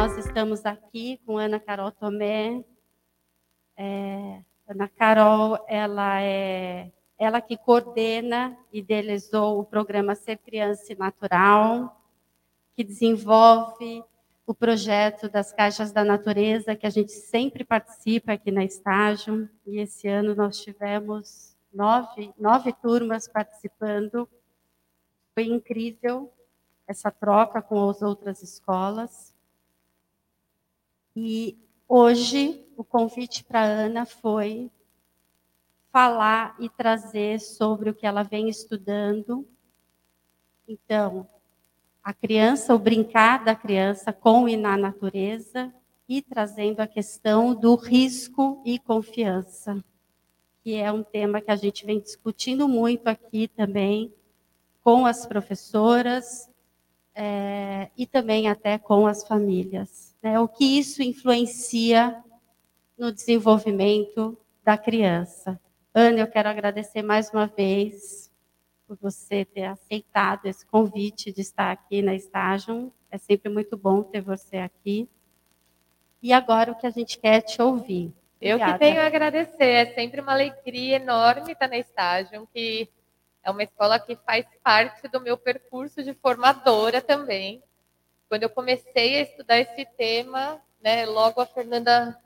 nós estamos aqui com Ana Carol Tomé. É, Ana Carol, ela é ela que coordena e idealizou o programa Ser Criança Natural, que desenvolve o projeto das caixas da natureza, que a gente sempre participa aqui na estágio. E esse ano nós tivemos nove, nove turmas participando. Foi incrível essa troca com as outras escolas. E hoje o convite para Ana foi falar e trazer sobre o que ela vem estudando. Então, a criança, o brincar da criança com e na natureza, e trazendo a questão do risco e confiança, que é um tema que a gente vem discutindo muito aqui também com as professoras é, e também até com as famílias. Né? O que isso influencia no desenvolvimento da criança. Ana, eu quero agradecer mais uma vez por você ter aceitado esse convite de estar aqui na estágio. É sempre muito bom ter você aqui. E agora o que a gente quer te ouvir. Eu que tenho a agradecer. É sempre uma alegria enorme estar na estágio, que é uma escola que faz parte do meu percurso de formadora também. Quando eu comecei a estudar esse tema, né, logo a Fernanda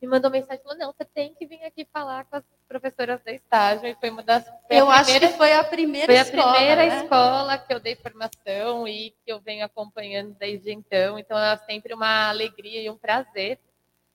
me mandou mensagem e falou: não, você tem que vir aqui falar com as professoras da estágio. E foi uma das. eu acho que foi a primeira foi escola. Foi a primeira né? escola que eu dei formação e que eu venho acompanhando desde então. Então é sempre uma alegria e um prazer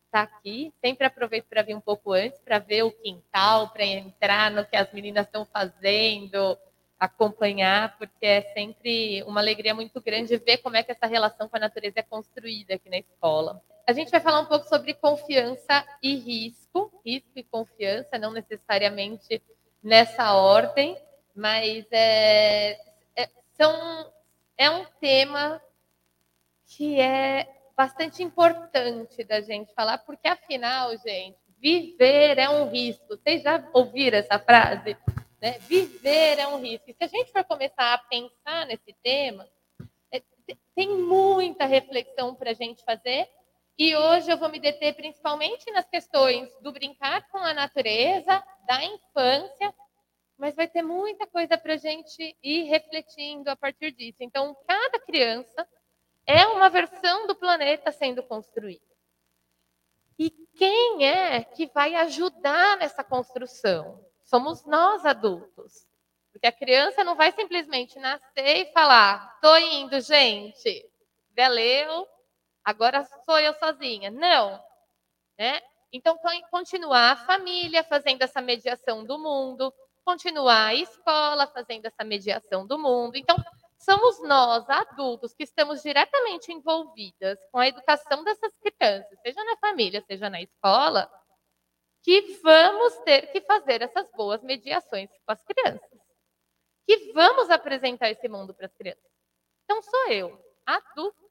estar aqui. Sempre aproveito para vir um pouco antes, para ver o quintal, para entrar no que as meninas estão fazendo, acompanhar, porque é sempre uma alegria muito grande ver como é que essa relação com a natureza é construída aqui na escola. A gente vai falar um pouco sobre confiança e risco, risco e confiança, não necessariamente nessa ordem, mas é, é, são, é um tema que é bastante importante da gente falar, porque afinal, gente, viver é um risco. Vocês já ouviram essa frase? Né? Viver é um risco. E se a gente for começar a pensar nesse tema, é, tem muita reflexão para a gente fazer e hoje eu vou me deter principalmente nas questões do brincar com a natureza, da infância, mas vai ter muita coisa para a gente ir refletindo a partir disso. Então, cada criança é uma versão do planeta sendo construída. E quem é que vai ajudar nessa construção? Somos nós adultos. Porque a criança não vai simplesmente nascer e falar: tô indo, gente. Valeu, agora sou eu sozinha. Não. Né? Então, continuar a família fazendo essa mediação do mundo, continuar a escola fazendo essa mediação do mundo. Então, somos nós, adultos, que estamos diretamente envolvidas com a educação dessas crianças, seja na família, seja na escola, que vamos ter que fazer essas boas mediações com as crianças. Que vamos apresentar esse mundo para as crianças. Então, sou eu, adulto,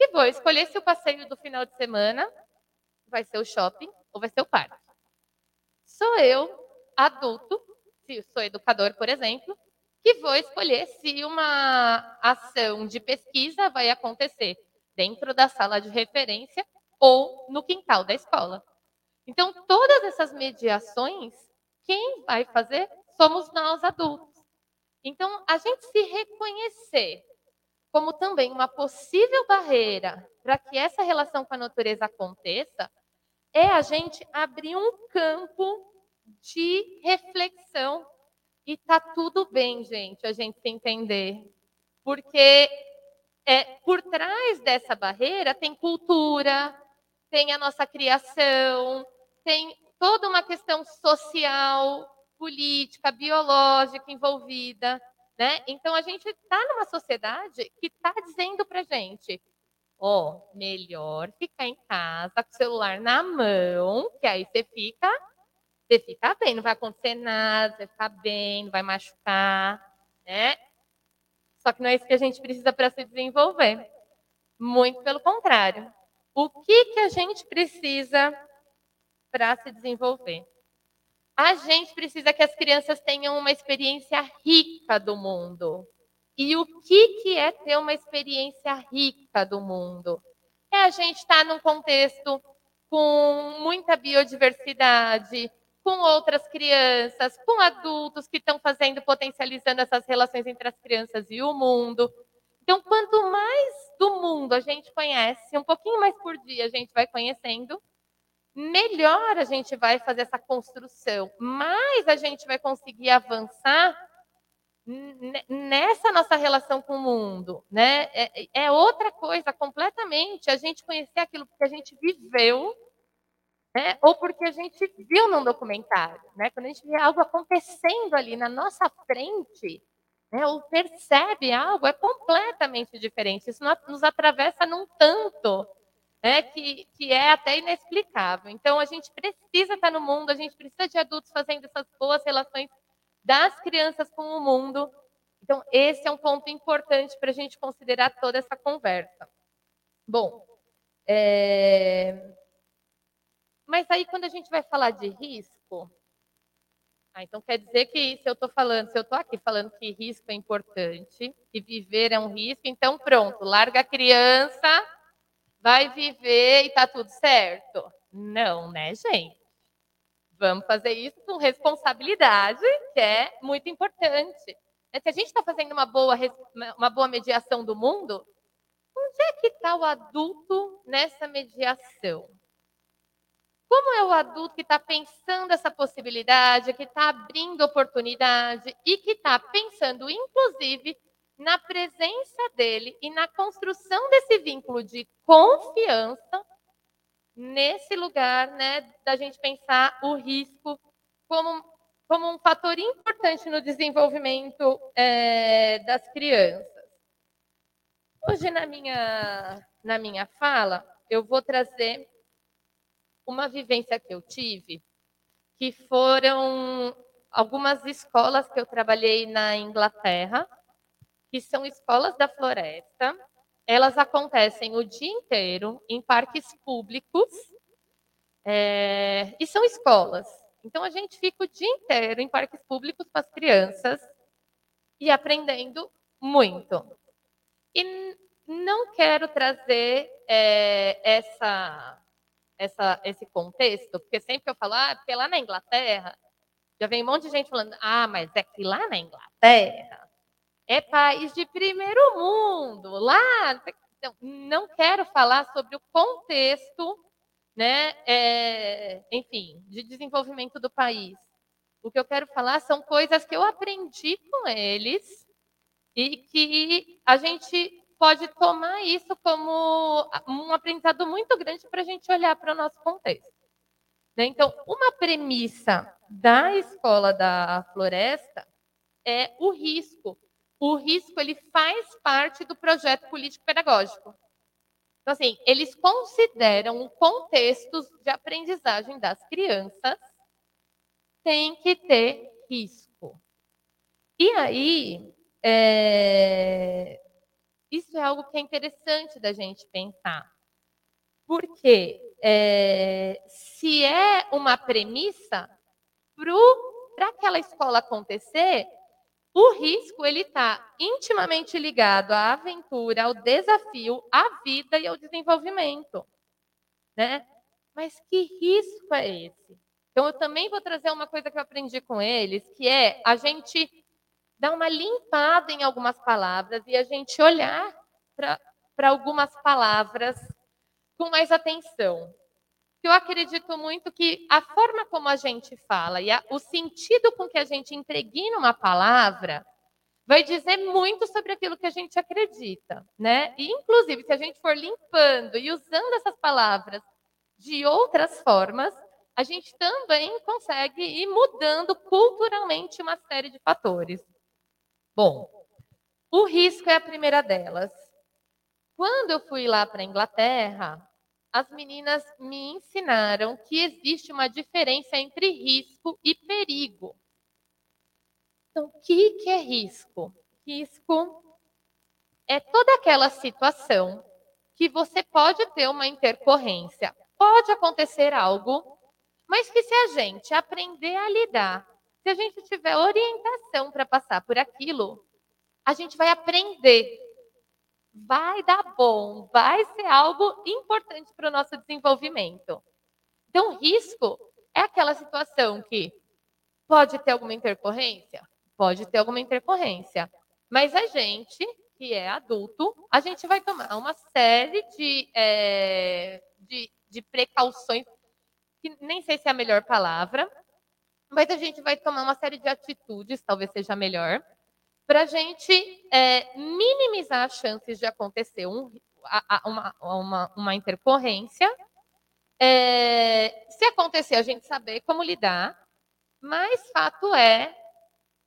e vou escolher se o passeio do final de semana vai ser o shopping ou vai ser o parque. Sou eu, adulto, se sou educador, por exemplo, que vou escolher se uma ação de pesquisa vai acontecer dentro da sala de referência ou no quintal da escola. Então, todas essas mediações, quem vai fazer somos nós adultos. Então, a gente se reconhecer como também uma possível barreira para que essa relação com a natureza aconteça, é a gente abrir um campo de reflexão. E tá tudo bem, gente, a gente se entender. Porque é, por trás dessa barreira tem cultura, tem a nossa criação, tem toda uma questão social, política, biológica envolvida. Né? Então, a gente está numa sociedade que está dizendo para gente, ó, oh, melhor ficar em casa com o celular na mão, que aí você fica, você fica bem, não vai acontecer nada, você fica bem, não vai machucar, né? Só que não é isso que a gente precisa para se desenvolver. Muito pelo contrário. O que, que a gente precisa para se desenvolver? A gente precisa que as crianças tenham uma experiência rica do mundo. E o que, que é ter uma experiência rica do mundo? É a gente estar tá num contexto com muita biodiversidade, com outras crianças, com adultos que estão fazendo, potencializando essas relações entre as crianças e o mundo. Então, quanto mais do mundo a gente conhece, um pouquinho mais por dia a gente vai conhecendo, melhor a gente vai fazer essa construção, mais a gente vai conseguir avançar nessa nossa relação com o mundo, né? É, é, outra coisa completamente a gente conhecer aquilo que a gente viveu, né? Ou porque a gente viu num documentário, né? Quando a gente vê algo acontecendo ali na nossa frente, né? Ou percebe algo, é completamente diferente. Isso nos atravessa num tanto né, que, que é até inexplicável. Então, a gente precisa estar no mundo, a gente precisa de adultos fazendo essas boas relações das crianças com o mundo. Então, esse é um ponto importante para a gente considerar toda essa conversa. Bom, é... mas aí quando a gente vai falar de risco, ah, então quer dizer que se eu estou falando, se eu estou aqui falando que risco é importante, que viver é um risco, então pronto, larga a criança vai viver e está tudo certo? Não, né, gente? Vamos fazer isso com responsabilidade, que é muito importante. Se a gente está fazendo uma boa, uma boa mediação do mundo, onde é que está o adulto nessa mediação? Como é o adulto que está pensando essa possibilidade, que está abrindo oportunidade e que está pensando, inclusive, na presença dele e na construção desse vínculo de confiança nesse lugar, né, da gente pensar o risco como, como um fator importante no desenvolvimento é, das crianças. Hoje na minha na minha fala eu vou trazer uma vivência que eu tive, que foram algumas escolas que eu trabalhei na Inglaterra que são escolas da floresta. Elas acontecem o dia inteiro em parques públicos é, e são escolas. Então a gente fica o dia inteiro em parques públicos com as crianças e aprendendo muito. E não quero trazer é, essa, essa, esse contexto, porque sempre que eu falo, ah, porque lá na Inglaterra, já vem um monte de gente falando, ah, mas é que lá na Inglaterra é país de primeiro mundo. Lá, então, não quero falar sobre o contexto, né, é, enfim, de desenvolvimento do país. O que eu quero falar são coisas que eu aprendi com eles e que a gente pode tomar isso como um aprendizado muito grande para a gente olhar para o nosso contexto. Né? Então, uma premissa da escola da floresta é o risco o risco ele faz parte do projeto político-pedagógico. Então, assim, eles consideram o contexto de aprendizagem das crianças tem que ter risco. E aí, é... isso é algo que é interessante da gente pensar. Porque é... se é uma premissa, para aquela escola acontecer, o risco ele está intimamente ligado à aventura, ao desafio, à vida e ao desenvolvimento, né? Mas que risco é esse? Então eu também vou trazer uma coisa que eu aprendi com eles, que é a gente dar uma limpada em algumas palavras e a gente olhar para algumas palavras com mais atenção eu acredito muito que a forma como a gente fala e a, o sentido com que a gente impregna uma palavra vai dizer muito sobre aquilo que a gente acredita, né? E, inclusive, se a gente for limpando e usando essas palavras de outras formas, a gente também consegue ir mudando culturalmente uma série de fatores. Bom, o risco é a primeira delas. Quando eu fui lá para a Inglaterra, as meninas me ensinaram que existe uma diferença entre risco e perigo. Então, o que, que é risco? Risco é toda aquela situação que você pode ter uma intercorrência, pode acontecer algo, mas que se a gente aprender a lidar, se a gente tiver orientação para passar por aquilo, a gente vai aprender vai dar bom, vai ser algo importante para o nosso desenvolvimento. Então, risco é aquela situação que pode ter alguma intercorrência? Pode ter alguma intercorrência. Mas a gente, que é adulto, a gente vai tomar uma série de, é, de, de precauções, que nem sei se é a melhor palavra, mas a gente vai tomar uma série de atitudes, talvez seja melhor, para a gente é, minimizar as chances de acontecer um, a, a, uma, uma, uma, intercorrência. É, se acontecer, a gente saber como lidar, mas fato é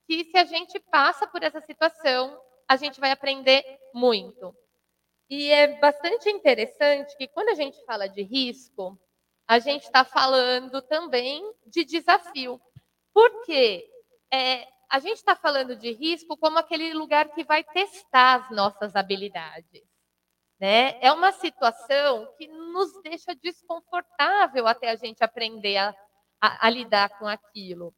que se a gente passa por essa situação, a gente vai aprender muito. E é bastante interessante que quando a gente fala de risco, a gente está falando também de desafio. Porque é, a gente está falando de risco como aquele lugar que vai testar as nossas habilidades. Né? É uma situação que nos deixa desconfortável até a gente aprender a, a, a lidar com aquilo.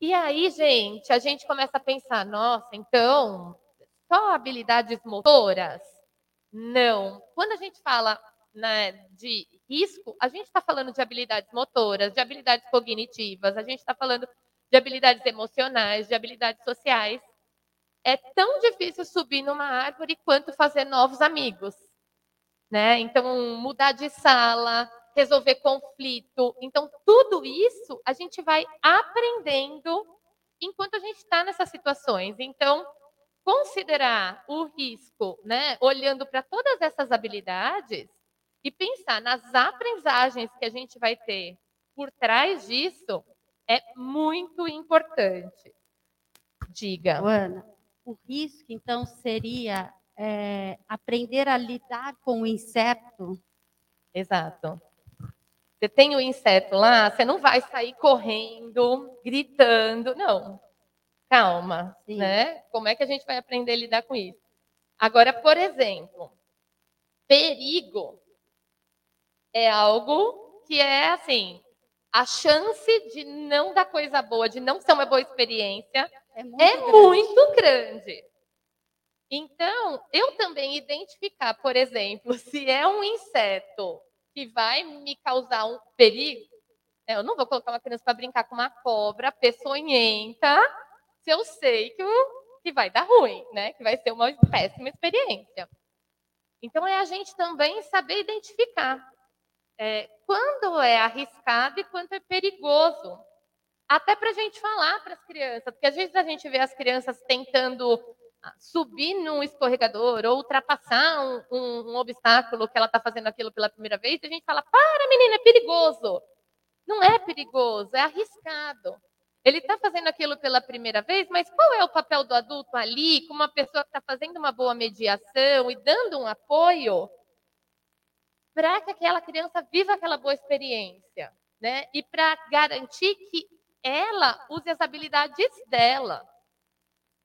E aí, gente, a gente começa a pensar: nossa, então, só habilidades motoras? Não. Quando a gente fala né, de risco, a gente está falando de habilidades motoras, de habilidades cognitivas, a gente está falando de habilidades emocionais, de habilidades sociais. É tão difícil subir numa árvore quanto fazer novos amigos. Né? Então, mudar de sala, resolver conflito. Então, tudo isso a gente vai aprendendo enquanto a gente está nessas situações. Então, considerar o risco, né, olhando para todas essas habilidades e pensar nas aprendizagens que a gente vai ter por trás disso, é muito importante. Diga. Ana, o risco, então, seria é, aprender a lidar com o inseto. Exato. Você tem o inseto lá, você não vai sair correndo, gritando. Não. Calma, Sim. né? Como é que a gente vai aprender a lidar com isso? Agora, por exemplo, perigo é algo que é assim, a chance de não dar coisa boa, de não ser uma boa experiência, é muito, é grande. muito grande. Então, eu também identificar, por exemplo, se é um inseto que vai me causar um perigo, né, eu não vou colocar uma criança para brincar com uma cobra peçonhenta, se eu sei que, que vai dar ruim, né? Que vai ser uma péssima experiência. Então, é a gente também saber identificar é, quando é arriscado e quando é perigoso. Até para a gente falar para as crianças, porque às vezes a gente vê as crianças tentando ah, subir num escorregador ou ultrapassar um, um, um obstáculo que ela está fazendo aquilo pela primeira vez, e a gente fala: para, menina, é perigoso. Não é perigoso, é arriscado. Ele está fazendo aquilo pela primeira vez, mas qual é o papel do adulto ali, como uma pessoa que está fazendo uma boa mediação e dando um apoio para que aquela criança viva aquela boa experiência, né? E para garantir que ela use as habilidades dela.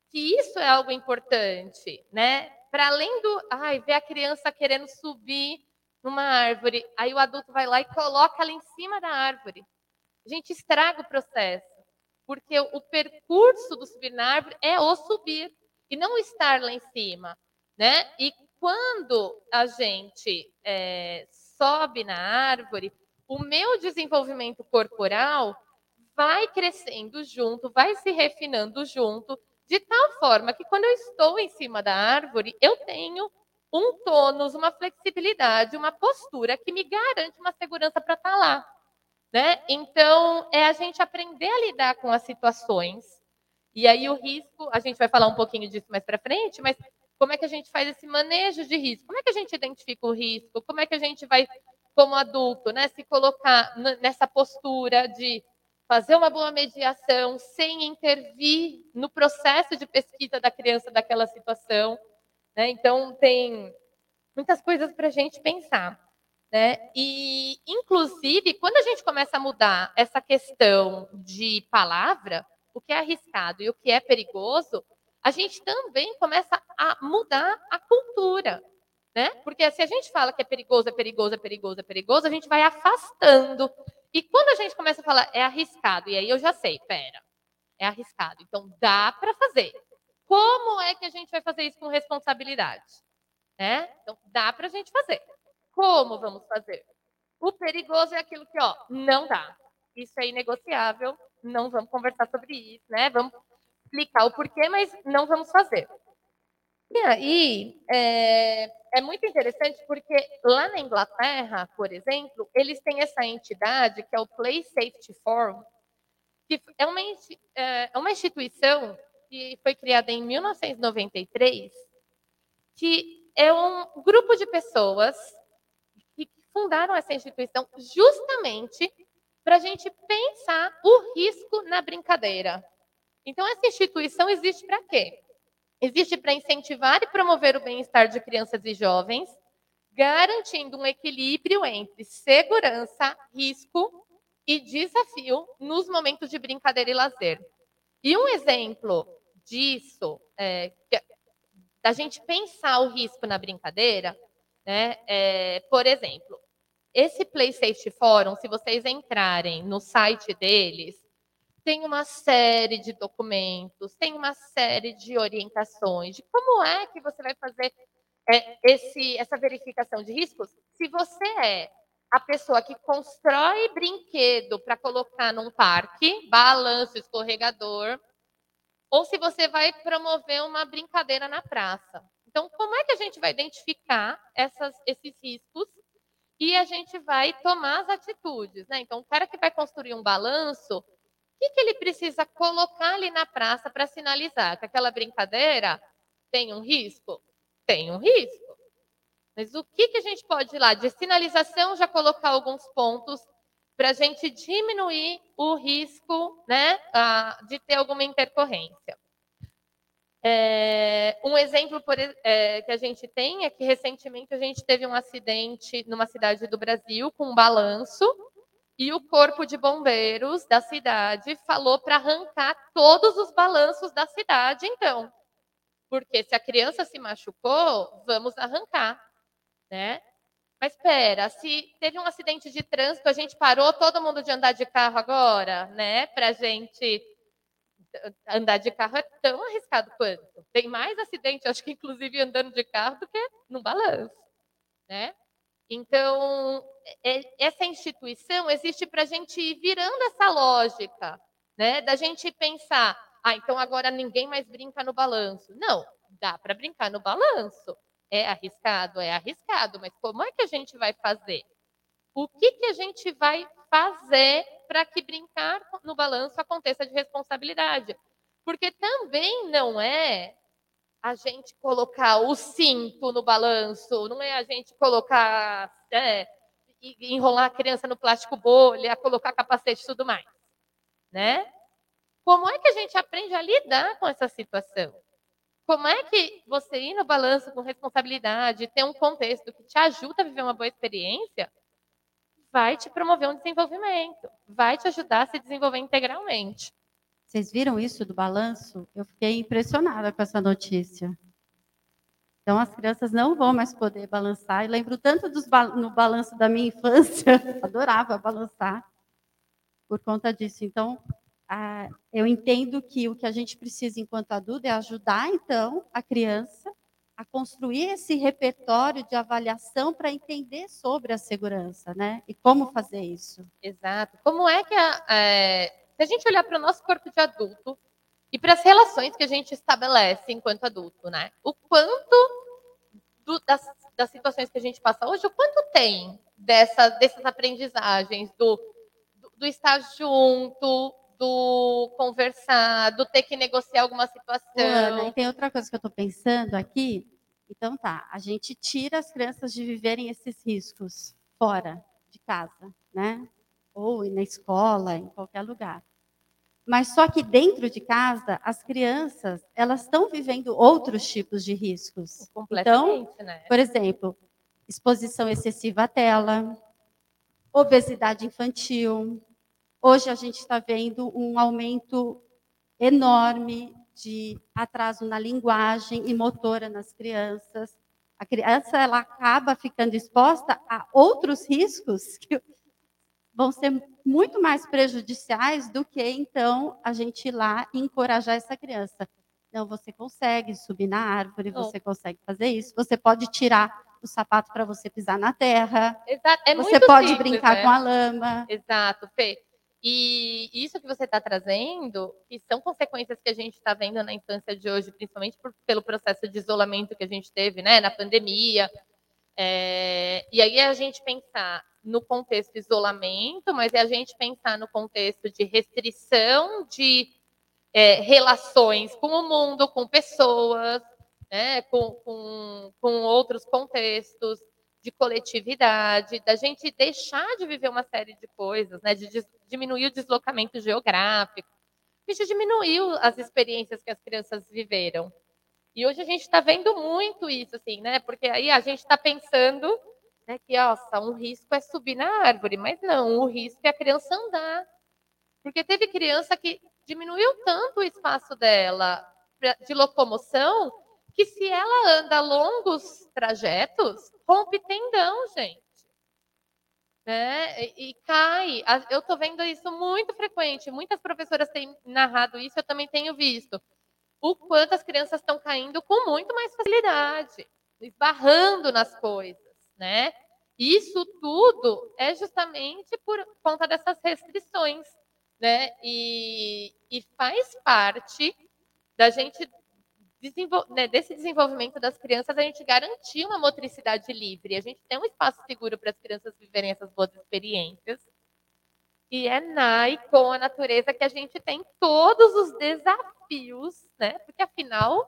Que isso é algo importante, né? Para além do, ai, ver a criança querendo subir numa árvore, aí o adulto vai lá e coloca ela em cima da árvore. A gente estraga o processo, porque o percurso do subir na árvore é o subir e não estar lá em cima, né? E quando a gente é, sobe na árvore, o meu desenvolvimento corporal vai crescendo junto, vai se refinando junto, de tal forma que quando eu estou em cima da árvore, eu tenho um tônus, uma flexibilidade, uma postura que me garante uma segurança para estar tá lá. Né? Então, é a gente aprender a lidar com as situações. E aí, o risco, a gente vai falar um pouquinho disso mais para frente, mas como é que a gente faz esse manejo de risco? Como é que a gente identifica o risco? Como é que a gente vai, como adulto, né, se colocar nessa postura de fazer uma boa mediação sem intervir no processo de pesquisa da criança daquela situação? Né? Então, tem muitas coisas para a gente pensar. Né? E, inclusive, quando a gente começa a mudar essa questão de palavra, o que é arriscado e o que é perigoso, a gente também começa a mudar a cultura. Né? Porque se a gente fala que é perigoso, é perigoso, é perigoso, é perigoso, a gente vai afastando. E quando a gente começa a falar é arriscado, e aí eu já sei, pera, é arriscado, então dá para fazer. Como é que a gente vai fazer isso com responsabilidade? Né? Então, dá para a gente fazer. Como vamos fazer? O perigoso é aquilo que, ó, não dá. Isso é inegociável, não vamos conversar sobre isso, né? Vamos explicar o porquê, mas não vamos fazer. E aí, é, é, muito interessante porque lá na Inglaterra, por exemplo, eles têm essa entidade que é o Play Safety Forum, que é uma, é, é uma instituição que foi criada em 1993, que é um grupo de pessoas que fundaram essa instituição justamente para a gente pensar o risco na brincadeira. Então, essa instituição existe para quê? Existe para incentivar e promover o bem-estar de crianças e jovens, garantindo um equilíbrio entre segurança, risco e desafio nos momentos de brincadeira e lazer. E um exemplo disso, é, da gente pensar o risco na brincadeira, né, é, por exemplo, esse Play Safety Forum, se vocês entrarem no site deles, tem uma série de documentos, tem uma série de orientações de como é que você vai fazer é, esse, essa verificação de riscos. Se você é a pessoa que constrói brinquedo para colocar num parque, balanço, escorregador, ou se você vai promover uma brincadeira na praça. Então, como é que a gente vai identificar essas, esses riscos e a gente vai tomar as atitudes? Né? Então, o cara que vai construir um balanço, que, que ele precisa colocar ali na praça para sinalizar que aquela brincadeira tem um risco? Tem um risco. Mas o que, que a gente pode ir lá? De sinalização, já colocar alguns pontos para a gente diminuir o risco né, de ter alguma intercorrência. É, um exemplo por, é, que a gente tem é que recentemente a gente teve um acidente numa cidade do Brasil com um balanço e o corpo de bombeiros da cidade falou para arrancar todos os balanços da cidade, então. Porque se a criança se machucou, vamos arrancar, né? Mas espera, se teve um acidente de trânsito, a gente parou todo mundo de andar de carro agora, né? Para gente andar de carro é tão arriscado quanto. Tem mais acidente, acho que inclusive andando de carro, do que no balanço, né? Então, é, essa instituição existe para a gente ir virando essa lógica, né? Da gente pensar, ah, então agora ninguém mais brinca no balanço. Não, dá para brincar no balanço. É arriscado, é arriscado, mas como é que a gente vai fazer? O que, que a gente vai fazer para que brincar no balanço aconteça de responsabilidade? Porque também não é a gente colocar o cinto no balanço, não é a gente colocar, é, enrolar a criança no plástico bolha, colocar capacete e tudo mais, né? Como é que a gente aprende a lidar com essa situação? Como é que você ir no balanço com responsabilidade, ter um contexto que te ajuda a viver uma boa experiência, vai te promover um desenvolvimento, vai te ajudar a se desenvolver integralmente. Vocês viram isso do balanço? Eu fiquei impressionada com essa notícia. Então, as crianças não vão mais poder balançar. E lembro tanto dos ba no balanço da minha infância, adorava balançar por conta disso. Então, ah, eu entendo que o que a gente precisa enquanto adulto é ajudar, então, a criança a construir esse repertório de avaliação para entender sobre a segurança, né? E como fazer isso. Exato. Como é que a, é, se a gente olhar para o nosso corpo de adulto e para as relações que a gente estabelece enquanto adulto, né? O quanto do, das, das, situações que a gente passa hoje, o quanto tem dessa, dessas aprendizagens do, do, do estar junto, do conversar, do ter que negociar alguma situação. Ana, e tem outra coisa que eu estou pensando aqui. Então tá, a gente tira as crianças de viverem esses riscos fora de casa, né? Ou na escola, em qualquer lugar. Mas só que dentro de casa, as crianças, elas estão vivendo outros tipos de riscos. Então, né? por exemplo, exposição excessiva à tela, obesidade infantil. Hoje a gente está vendo um aumento enorme de atraso na linguagem e motora nas crianças. A criança ela acaba ficando exposta a outros riscos que vão ser muito mais prejudiciais do que, então, a gente ir lá e encorajar essa criança. Não, você consegue subir na árvore, Não. você consegue fazer isso. Você pode tirar o sapato para você pisar na terra. Exato. É você pode simples, brincar né? com a lama. Exato, Fê. E isso que você está trazendo, que são consequências que a gente está vendo na infância de hoje, principalmente por- pelo processo de isolamento que a gente teve, né, na pandemia. É, e aí a gente pensar no contexto isolamento, mas é a gente pensar no contexto de restrição de é, relações com o mundo, com pessoas, né, com, com, com outros contextos de coletividade, da gente deixar de viver uma série de coisas, né, de diminuir o deslocamento geográfico, a gente diminuiu as experiências que as crianças viveram. E hoje a gente está vendo muito isso, assim, né? Porque aí a gente está pensando né, que, nossa, um risco é subir na árvore, mas não, o risco é a criança andar. Porque teve criança que diminuiu tanto o espaço dela de locomoção que se ela anda longos trajetos, rompe tendão, gente. Né? E, e cai. Eu estou vendo isso muito frequente. Muitas professoras têm narrado isso, eu também tenho visto. O quanto as crianças estão caindo com muito mais facilidade, esbarrando nas coisas, né? Isso tudo é justamente por conta dessas restrições, né? E, e faz parte da gente desenvol- né, desse desenvolvimento das crianças, a gente garantir uma motricidade livre, a gente tem um espaço seguro para as crianças viverem essas boas experiências. E é na e com a natureza que a gente tem todos os desafios, né? Porque afinal,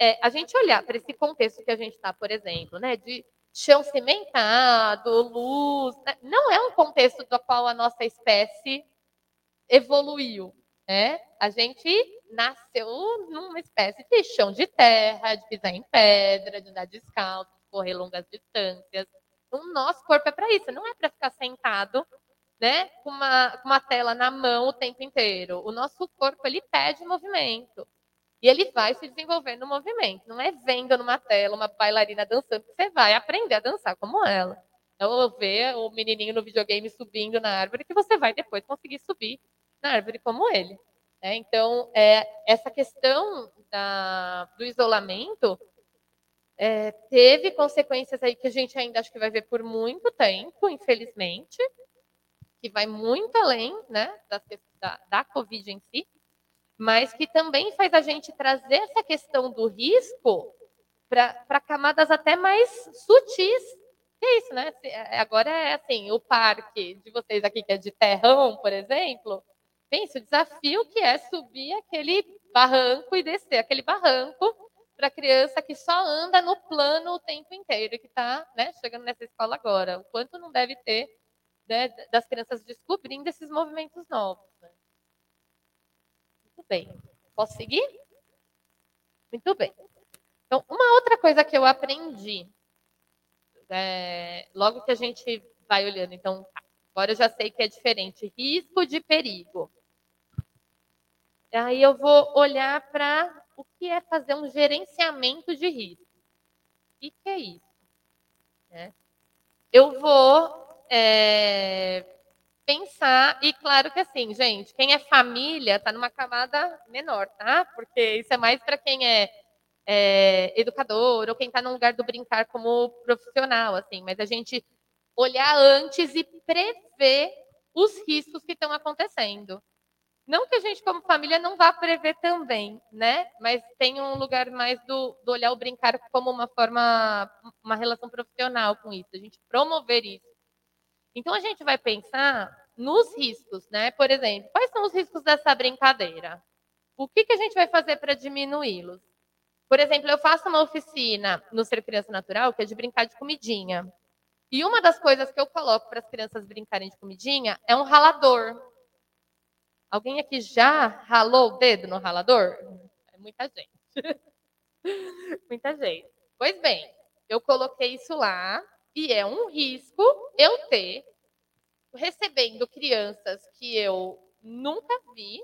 é, a gente olhar para esse contexto que a gente está, por exemplo, né? De chão cimentado, luz, né, não é um contexto do qual a nossa espécie evoluiu, né? A gente nasceu numa espécie de chão de terra, de pisar em pedra, de andar descalço, de correr longas distâncias. O nosso corpo é para isso, não é para ficar sentado, né, com uma, com uma tela na mão o tempo inteiro. O nosso corpo ele pede movimento. E ele vai se desenvolvendo no movimento. Não é vendo numa tela uma bailarina dançando que você vai aprender a dançar como ela. Ou ver o menininho no videogame subindo na árvore que você vai depois conseguir subir na árvore como ele. né? Então, é, essa questão da- do isolamento é, teve consequências aí que a gente ainda acho que vai ver por muito tempo, infelizmente, que vai muito além né, que- da, da Covid em si, mas que também faz a gente trazer essa questão do risco para camadas até mais sutis. Que é isso, né? Se- é- Agora é assim, o parque de vocês aqui, que é de terrão, por exemplo, pense o desafio que é subir aquele barranco e descer aquele barranco para criança que só anda no plano o tempo inteiro que está né, chegando nessa escola agora. O quanto não deve ter né, das crianças descobrindo esses movimentos novos. né? Bem. Posso seguir? Muito bem. Então, uma outra coisa que eu aprendi, é, logo que a gente vai olhando, então, tá, agora eu já sei que é diferente, risco de perigo. Aí eu vou olhar para o que é fazer um gerenciamento de risco. O que, que é isso? Né? Eu vou é, pensar, e claro que assim, gente, quem é família está numa camada menor, tá? Porque isso é mais para quem é, é, educador ou quem está num lugar do brincar como profissional, assim. Mas a gente olhar antes e prever os riscos que estão acontecendo. Não que a gente, como família, não vá prever também, né? Mas tem um lugar mais do, do olhar o brincar como uma forma, uma relação profissional com isso, a gente promover isso. Então a gente vai pensar nos riscos, né? Por exemplo, quais são os riscos dessa brincadeira? O que, que a gente vai fazer para diminuí-los? Por exemplo, eu faço uma oficina no Ser Criança Natural, que é de brincar de comidinha. E uma das coisas que eu coloco para as crianças brincarem de comidinha é um ralador. Alguém aqui já ralou o dedo no ralador? É muita gente. muita gente. Pois bem, eu coloquei isso lá e é um risco eu ter recebendo crianças que eu nunca vi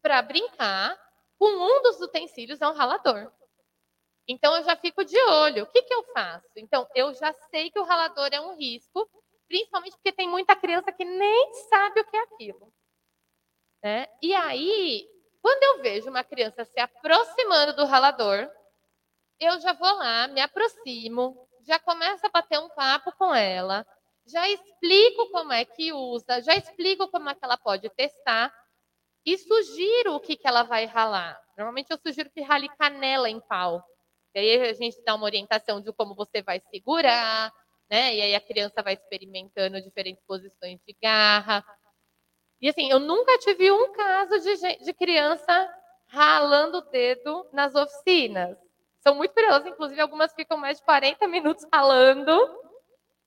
para brincar com um dos utensílios é um ralador. Então eu já fico de olho. O que, que eu faço? Então eu já sei que o ralador é um risco, principalmente porque tem muita criança que nem sabe o que é aquilo. Né? E aí Quando eu vejo uma criança se aproximando do ralador, eu já vou lá, me aproximo, já começo a bater um papo com ela, já explico como é que usa, já explico como é que ela pode testar e sugiro o que, que ela vai ralar. Normalmente eu sugiro que rale canela em pau. E aí a gente dá uma orientação de como você vai segurar, né? E aí a criança vai experimentando diferentes posições de garra. E assim, eu nunca tive um caso de, de criança ralando o dedo nas oficinas. São muito curiosas, inclusive algumas ficam mais de 40 minutos ralando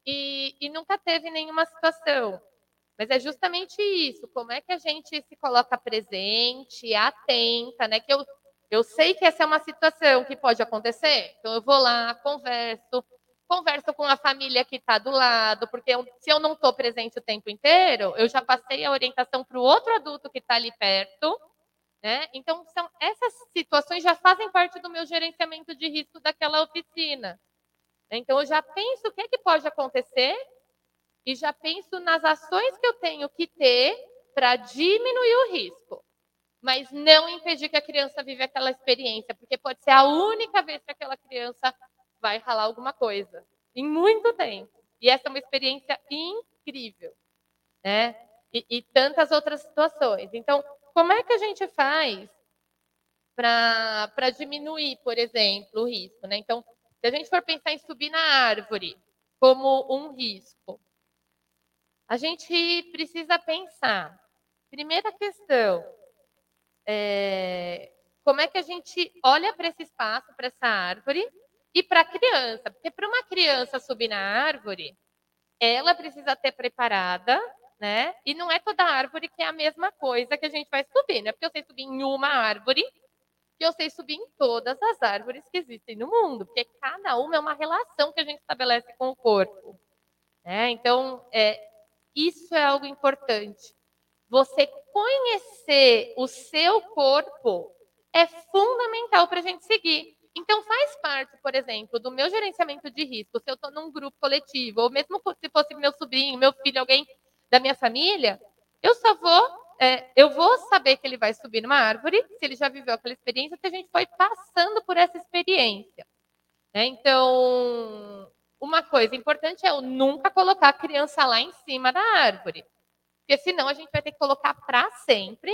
e, e nunca teve nenhuma situação. Mas é justamente isso, como é que a gente se coloca presente, atenta, né? Que eu, eu sei que essa é uma situação que pode acontecer, então eu vou lá, converso, converso com a família que está do lado, porque eu, se eu não estou presente o tempo inteiro, eu já passei a orientação para o outro adulto que está ali perto. Né? Então, são, essas situações já fazem parte do meu gerenciamento de risco daquela oficina. Então, eu já penso o que, é que pode acontecer e já penso nas ações que eu tenho que ter para diminuir o risco. Mas não impedir que a criança vive aquela experiência, porque pode ser a única vez que aquela criança vai ralar alguma coisa em muito tempo. E essa é uma experiência incrível, né? E, e tantas outras situações. Então, como é que a gente faz para diminuir, por exemplo, o risco? Né? Então, se a gente for pensar em subir na árvore como um risco, a gente precisa pensar. Primeira questão, é, como é que a gente olha para esse espaço, para essa árvore, e para a criança, porque para uma criança subir na árvore, ela precisa ter preparada, né? E não é toda árvore que é a mesma coisa que a gente vai subir, não é porque eu sei subir em uma árvore que eu sei subir em todas as árvores que existem no mundo, porque cada uma é uma relação que a gente estabelece com o corpo. Né? Então, é, isso é algo importante. Você conhecer o seu corpo é fundamental para a gente seguir. Então, faz parte, por exemplo, do meu gerenciamento de risco, se eu estou num grupo coletivo, ou mesmo se fosse meu sobrinho, meu filho, alguém da minha família, eu só vou, é, eu vou saber que ele vai subir numa árvore, se ele já viveu aquela experiência, que a gente foi passando por essa experiência. Né? Então, uma coisa importante é eu nunca colocar a criança lá em cima da árvore, porque senão a gente vai ter que colocar para sempre,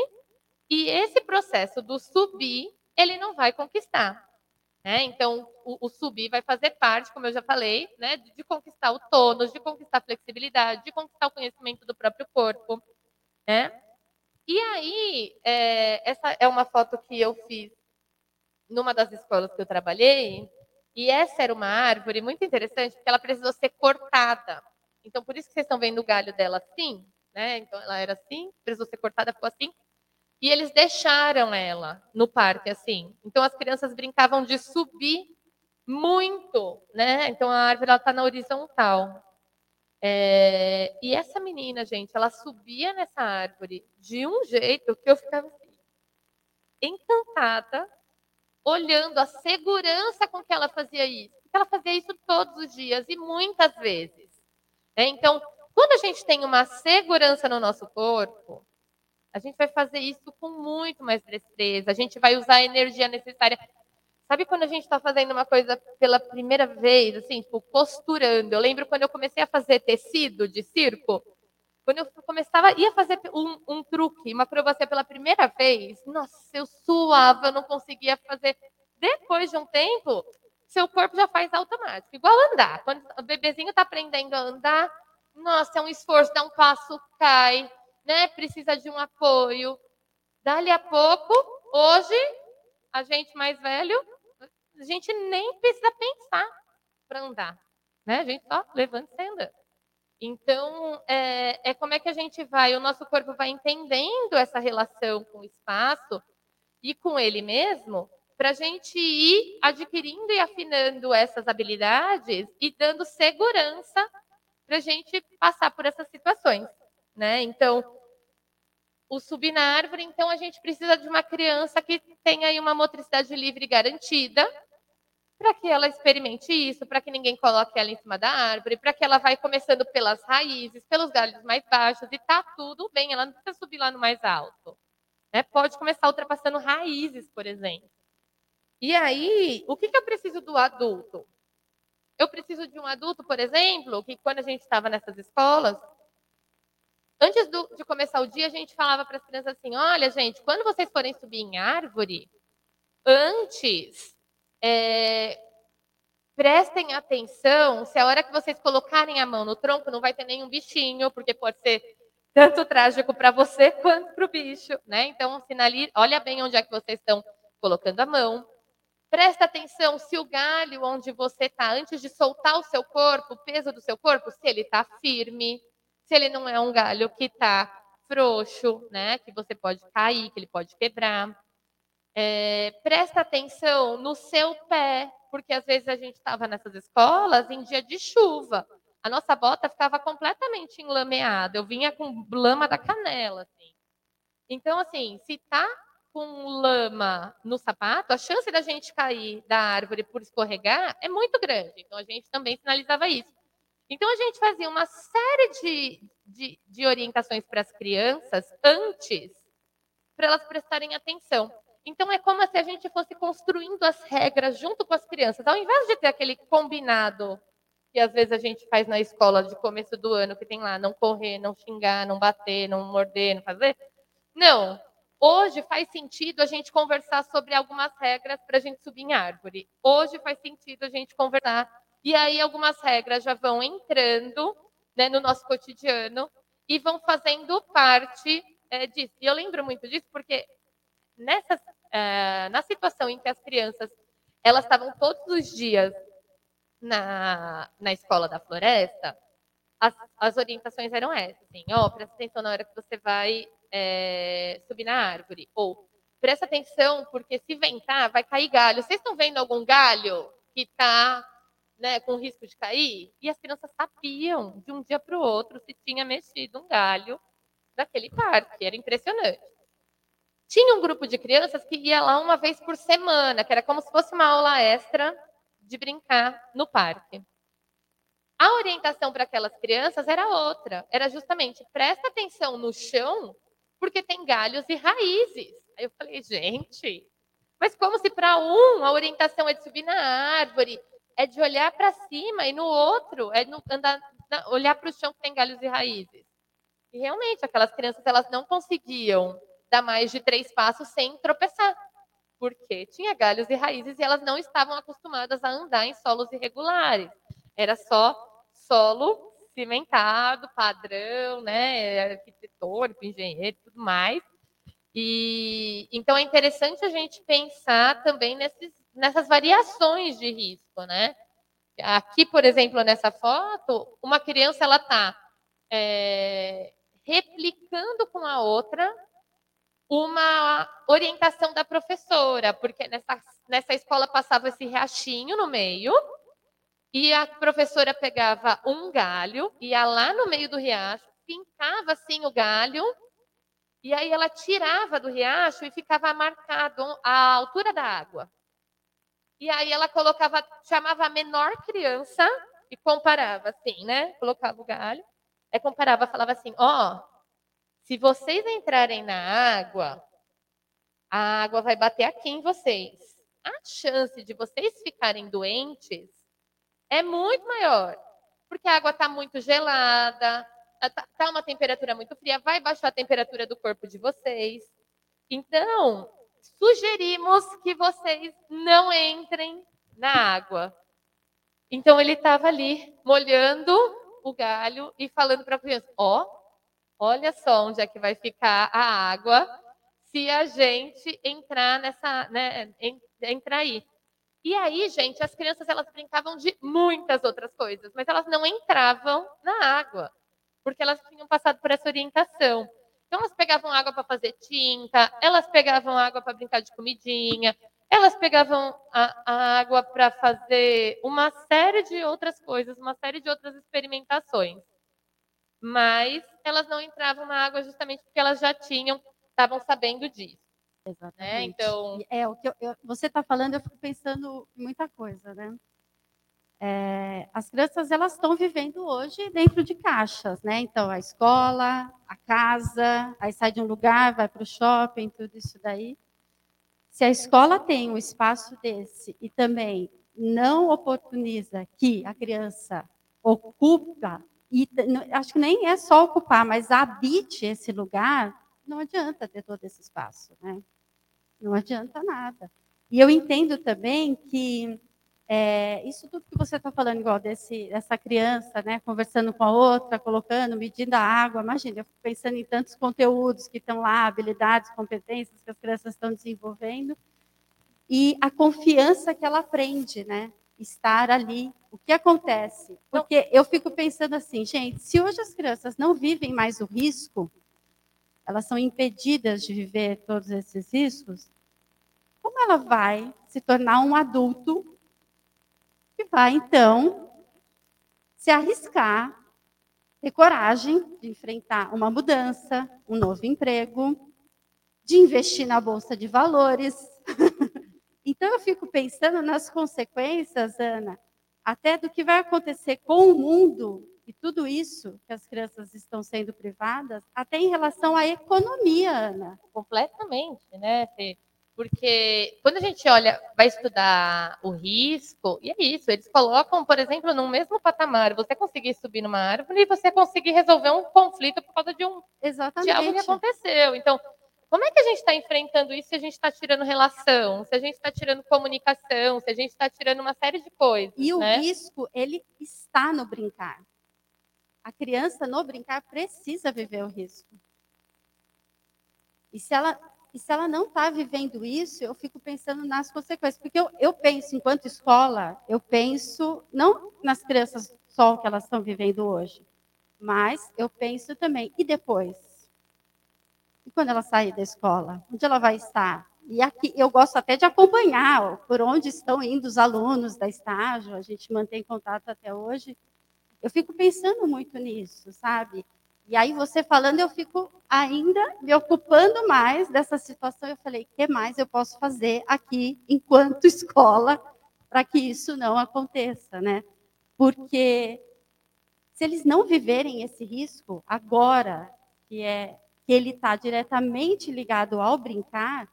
e esse processo do subir, ele não vai conquistar. Né? Então, o, o, subir vai fazer parte, como eu já falei, né, de, de, conquistar o tônus, de conquistar a flexibilidade, de conquistar o conhecimento do próprio corpo. Né? E aí, é, essa é uma foto que eu fiz numa das escolas que eu trabalhei, e essa era uma árvore muito interessante, porque ela precisou ser cortada. Então, por isso que vocês estão vendo o galho dela assim, né? Então, ela era assim, precisou ser cortada, ficou assim. E eles deixaram ela no parque assim. Então as crianças brincavam de subir muito, né? Então a árvore está na horizontal. É... E essa menina, gente, ela subia nessa árvore de um jeito que eu ficava assim, encantada, olhando a segurança com que ela fazia isso. Porque ela fazia isso todos os dias e muitas vezes. Né? Então, quando a gente tem uma segurança no nosso corpo, a gente vai fazer isso com muito mais destreza, a gente vai usar a energia necessária. Sabe quando a gente está fazendo uma coisa pela primeira vez, assim, tipo, costurando? Eu lembro quando eu comecei a fazer tecido de circo, quando eu começava, ia fazer um, um truque, uma acrobacia pela primeira vez, nossa, eu suava, eu não conseguia fazer. Depois de um tempo, seu corpo já faz automático, igual andar. Quando o bebezinho está aprendendo a andar, nossa, é um esforço, dá um passo, cai, né, precisa de um apoio. Dali a pouco, hoje, a gente mais velho, a gente nem precisa pensar para andar. Né? A gente só levanta e anda. Então, é, é como é que a gente vai, o nosso corpo vai entendendo essa relação com o espaço e com ele mesmo, para a gente ir adquirindo e afinando essas habilidades e dando segurança para a gente passar por essas situações né? Então, o subir na árvore, então a gente precisa de uma criança que tenha aí uma motricidade livre garantida, para que ela experimente isso, para que ninguém coloque ela em cima da árvore, para que ela vai começando pelas raízes, pelos galhos mais baixos e tá tudo bem, ela não precisa subir lá no mais alto. Né? Pode começar ultrapassando raízes, por exemplo. E aí, o que, que eu preciso do adulto? Eu preciso de um adulto, por exemplo, que quando a gente estava nessas escolas, antes do, de começar o dia, a gente falava para as crianças assim: olha, gente, quando vocês forem subir em árvore, antes, é, prestem atenção se a hora que vocês colocarem a mão no tronco não vai ter nenhum bichinho, porque pode ser tanto trágico para você quanto para o bicho, né? Então, sinalize, olha bem onde é que vocês estão colocando a mão. Presta atenção se o galho onde você está, antes de soltar o seu corpo, o peso do seu corpo, se ele está firme, se ele não é um galho que está frouxo, né? Que você pode cair, que ele pode quebrar. É, presta atenção no seu pé, porque às vezes a gente estava nessas escolas em dia de chuva. A nossa bota ficava completamente enlameada. Eu vinha com lama da canela, assim. Então, assim, se tá com lama no sapato, a chance da gente cair da árvore por escorregar é muito grande. Então, a gente também sinalizava isso. Então, a gente fazia uma série de, de, de orientações para as crianças antes, para elas prestarem atenção. Então, é como se a gente fosse construindo as regras junto com as crianças. Ao invés de ter aquele combinado que às vezes a gente faz na escola de começo do ano, que tem lá não correr, não xingar, não bater, não morder, não fazer. Não, Hoje faz sentido a gente conversar sobre algumas regras para a gente subir em árvore. Hoje faz sentido a gente conversar. E aí algumas regras já vão entrando né, no nosso cotidiano e vão fazendo parte é, disso. E eu lembro muito disso porque nessa, é, na situação em que as crianças elas estavam todos os dias na, na escola da floresta, as, as orientações eram essas, assim, ó, oh, presta atenção na hora que você vai é, subir na árvore. Ou presta atenção, porque se ventar, vai cair galho. Vocês estão vendo algum galho que está né, com risco de cair? E as crianças sabiam de um dia para o outro se tinha mexido um galho daquele parque. Era impressionante. Tinha um grupo de crianças que ia lá uma vez por semana, que era como se fosse uma aula extra de brincar no parque. A orientação para aquelas crianças era outra. Era justamente presta atenção no chão porque tem galhos e raízes. Aí eu falei, gente, mas como se para um a orientação é de subir na árvore, é de olhar para cima, e no outro é no, andar, olhar para o chão que tem galhos e raízes. E realmente, aquelas crianças elas não conseguiam dar mais de três passos sem tropeçar, porque tinha galhos e raízes e elas não estavam acostumadas a andar em solos irregulares. Era só solo cimentado, padrão, né, arquitetônico, engenheiro, tudo mais. E então é interessante a gente pensar também nesses, nessas variações de risco, né? Aqui, por exemplo, nessa foto, uma criança ela está é, replicando com a outra uma orientação da professora, porque nessa, nessa escola passava esse riachinho no meio, e a professora pegava um galho, ia lá no meio do riacho, pintava assim o galho, e aí ela tirava do riacho e ficava marcado a altura da água. E aí ela colocava, chamava a menor criança e comparava assim, né? Colocava o galho, aí comparava, falava assim: ó, oh, se vocês entrarem na água, a água vai bater aqui em vocês. A chance de vocês ficarem doentes é muito maior. Porque a água está muito gelada, está tá uma temperatura muito fria, vai baixar a temperatura do corpo de vocês. Então, sugerimos que vocês não entrem na água. Então, ele estava ali, molhando o galho e falando para a criança: Ó, oh, olha só onde é que vai ficar a água se a gente entrar nessa, né, entrar aí. E aí, gente, as crianças elas brincavam de muitas outras coisas, mas elas não entravam na água, porque elas tinham passado por essa orientação. Então, elas pegavam água para fazer tinta, elas pegavam água para brincar de comidinha, elas pegavam a, a água para fazer uma série de outras coisas, uma série de outras experimentações. Mas elas não entravam na água justamente porque elas já tinham, estavam sabendo disso. Né? Exatamente. Né? Então, é o que eu, eu, você está falando, eu fico pensando muita coisa, né? É, as crianças elas estão vivendo hoje dentro de caixas, né? Então a escola, a casa, aí sai de um lugar, vai para o shopping, tudo isso daí. Se a escola tem um espaço desse e também não oportuniza que a criança ocupa e acho que nem é só ocupar, mas habite esse lugar, não adianta ter todo esse espaço, né? Não adianta nada. E eu entendo também que é, isso tudo que você está falando, igual desse, dessa criança, né, conversando com a outra, colocando, medindo a água, imagina, eu fico pensando em tantos conteúdos que estão lá, habilidades, competências que as crianças estão desenvolvendo, e a confiança que ela aprende, né, estar ali. O que acontece? Porque eu fico pensando assim, gente, se hoje as crianças não vivem mais o risco, elas são impedidas de viver todos esses riscos, como ela vai se tornar um adulto que vai, então, se arriscar, ter coragem de enfrentar uma mudança, um novo emprego, de investir na bolsa de valores. então, eu fico pensando nas consequências, Ana, até do que vai acontecer com o mundo e tudo isso que as crianças estão sendo privadas, até em relação à economia, Ana. Completamente, né? Porque quando a gente olha, vai estudar o risco, e é isso, eles colocam, por exemplo, no mesmo patamar, você conseguir subir numa árvore e você conseguir resolver um conflito por causa de um Exatamente. de algo que aconteceu. Então, como é que a gente está enfrentando isso se a gente está tirando relação, se a gente está tirando comunicação, se a gente está tirando uma série de coisas? E né? o risco, ele está no brincar. A criança no brincar precisa viver o risco. E se ela e se ela não está vivendo isso, eu fico pensando nas consequências. Porque eu, eu penso, enquanto escola, eu penso não nas crianças só que elas estão vivendo hoje, mas eu penso também, e depois? E quando ela sair da escola? Onde ela vai estar? E aqui eu gosto até de acompanhar por onde estão indo os alunos da estágio, a gente mantém contato até hoje. Eu fico pensando muito nisso, sabe? E aí você falando, eu fico ainda me ocupando mais dessa situação. Eu falei, o que mais eu posso fazer aqui enquanto escola para que isso não aconteça, né? Porque se eles não viverem esse risco agora, que é que ele está diretamente ligado ao brincar,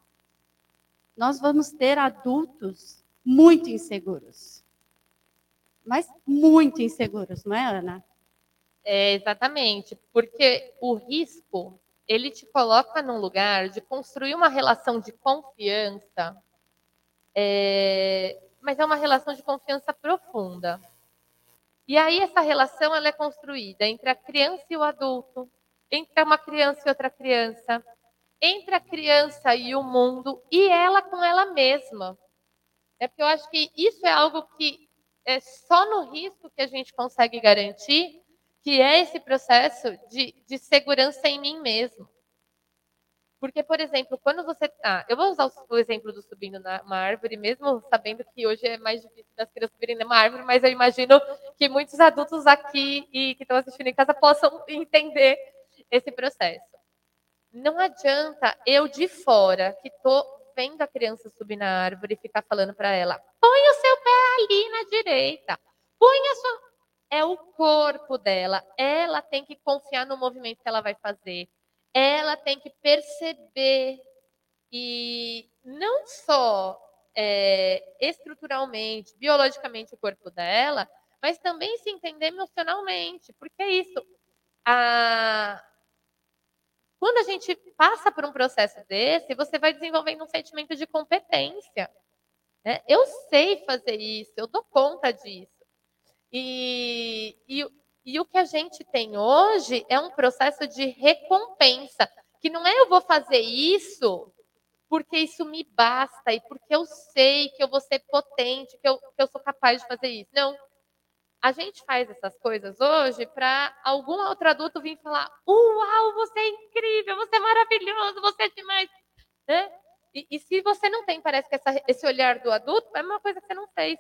nós vamos ter adultos muito inseguros. Mas muito inseguros, não é, Ana? É, exatamente, porque o risco ele te coloca num lugar de construir uma relação de confiança, é, mas é uma relação de confiança profunda. E aí essa relação ela é construída entre a criança e o adulto, entre uma criança e outra criança, entre a criança e o mundo e ela com ela mesma. É porque eu acho que isso é algo que é só no risco que a gente consegue garantir que é esse processo de, de segurança em mim mesmo. Porque, por exemplo, quando você está. eu vou usar o exemplo do subindo numa árvore, mesmo sabendo que hoje é mais difícil das crianças subirem numa árvore, mas eu imagino que muitos adultos aqui e que estão assistindo em casa possam entender esse processo. Não adianta eu de fora, que estou vendo a criança subir na árvore, ficar falando para ela: põe o seu pé ali na direita, põe a sua é o corpo dela. Ela tem que confiar no movimento que ela vai fazer. Ela tem que perceber e não só é, estruturalmente, biologicamente o corpo dela, mas também se entender emocionalmente, porque é isso. A... Quando a gente passa por um processo desse, você vai desenvolvendo um sentimento de competência. Né? Eu sei fazer isso, eu dou conta disso. E, e, e o que a gente tem hoje é um processo de recompensa, que não é eu vou fazer isso porque isso me basta e porque eu sei que eu vou ser potente, que eu, que eu sou capaz de fazer isso. Não. A gente faz essas coisas hoje para algum outro adulto vir falar: Uau, você é incrível, você é maravilhoso, você é demais. Né? E, e se você não tem, parece que essa, esse olhar do adulto, é uma coisa que você não fez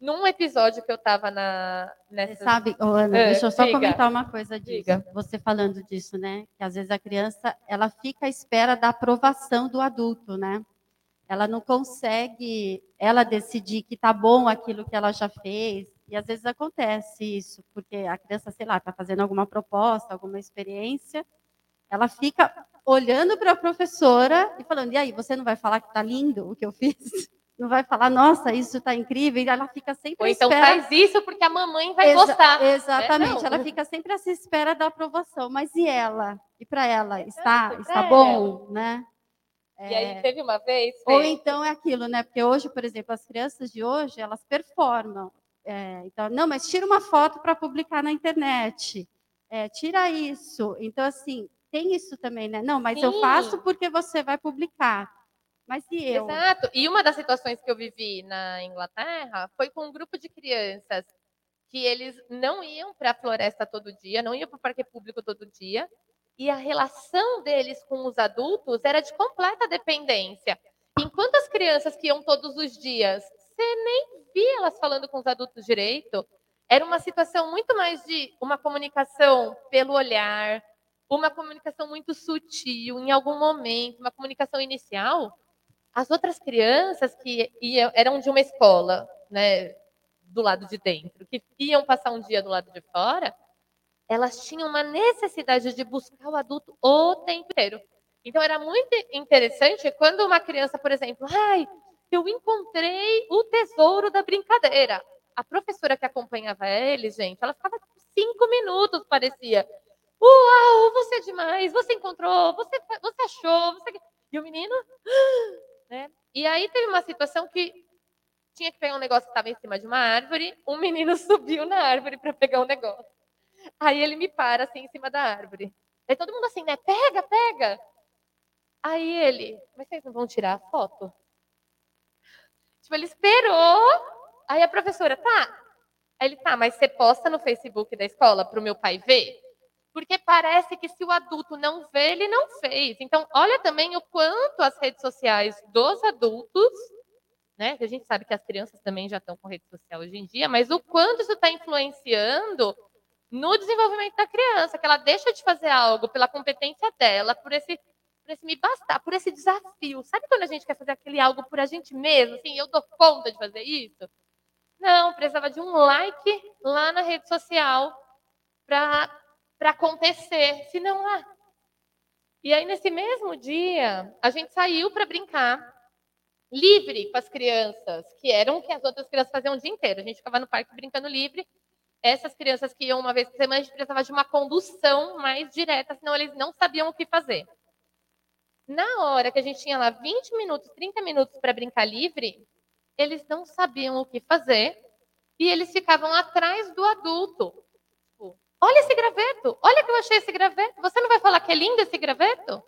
num episódio que eu estava na nessa... Você sabe, Ana, é, deixa eu só diga, comentar uma coisa disso. Diga. Você falando disso, né? Que às vezes a criança ela fica à espera da aprovação do adulto, né? Ela não consegue ela decidir que tá bom aquilo que ela já fez. E às vezes acontece isso, porque a criança, sei lá, está fazendo alguma proposta, alguma experiência, ela fica olhando para a professora e falando: e aí, você não vai falar que está lindo o que eu fiz? Não vai falar, nossa, isso está incrível? E ela fica sempre Ou então espera... faz isso porque a mamãe vai Exa gostar. Né? Exatamente, é, ela fica sempre à espera da aprovação. Mas e ela? E para ela? Está, está bom, né? E aí é. teve uma vez. Ou então é aquilo, né? Porque hoje, por exemplo, as crianças de hoje elas performam. É, então, não, mas tira uma foto para publicar na internet. É, tira isso. Então, assim, tem isso também, né? Não, mas Sim. eu faço porque você vai publicar. Mas e eu? Exato. E uma das situações que eu vivi na Inglaterra foi com um grupo de crianças que eles não iam para a floresta todo dia, não iam para o parque público todo dia, e a relação deles com os adultos era de completa dependência. Enquanto as crianças que iam todos os dias, você nem via elas falando com os adultos direito, era uma situação muito mais de uma comunicação pelo olhar, uma comunicação muito sutil, em algum momento, uma comunicação inicial. As outras crianças que iam, eram de uma escola, né, do lado de dentro, que iam passar um dia do lado de fora, elas tinham uma necessidade de buscar o adulto o tempo inteiro. Então era muito interessante quando uma criança, por exemplo, ai, eu encontrei o tesouro da brincadeira. A professora que acompanhava ele, gente, ela ficava cinco minutos, parecia. Uau, você é demais, você encontrou, você, você achou, você... E o menino, né? E aí teve uma situação que tinha que pegar um negócio que estava em cima de uma árvore, um menino subiu na árvore para pegar um negócio. Aí ele me para assim em cima da árvore. Aí todo mundo assim, né? Pega, pega. Aí ele, mas vocês não vão tirar a foto? Tipo, ele esperou. Aí a professora, tá. Aí ele, tá, mas você posta no Facebook da escola para o meu pai ver? Porque parece que se o adulto não vê, ele não fez. Então, olha também o quanto as redes sociais dos adultos, né? A gente sabe que as crianças também já estão com rede social hoje em dia, mas o quanto isso está influenciando no desenvolvimento da criança, que ela deixa de fazer algo pela competência dela, por esse, por esse me bastar, por esse desafio. Sabe quando a gente quer fazer aquele algo por a gente mesmo? Assim, eu dou conta de fazer isso? Não, precisava de um like lá na rede social para acontecer. Se não, ah. E aí, nesse mesmo dia, a gente saiu para brincar livre com as crianças, que eram o que as outras crianças faziam o dia inteiro. A gente ficava no parque brincando livre essas crianças que iam uma vez por semana, a gente precisava de uma condução mais direta, senão eles não sabiam o que fazer. Na hora que a gente tinha lá 20 minutos, 30 minutos para brincar livre, eles não sabiam o que fazer e eles ficavam atrás do adulto. Olha esse graveto, olha que eu achei esse graveto. Você não vai falar que é lindo esse graveto?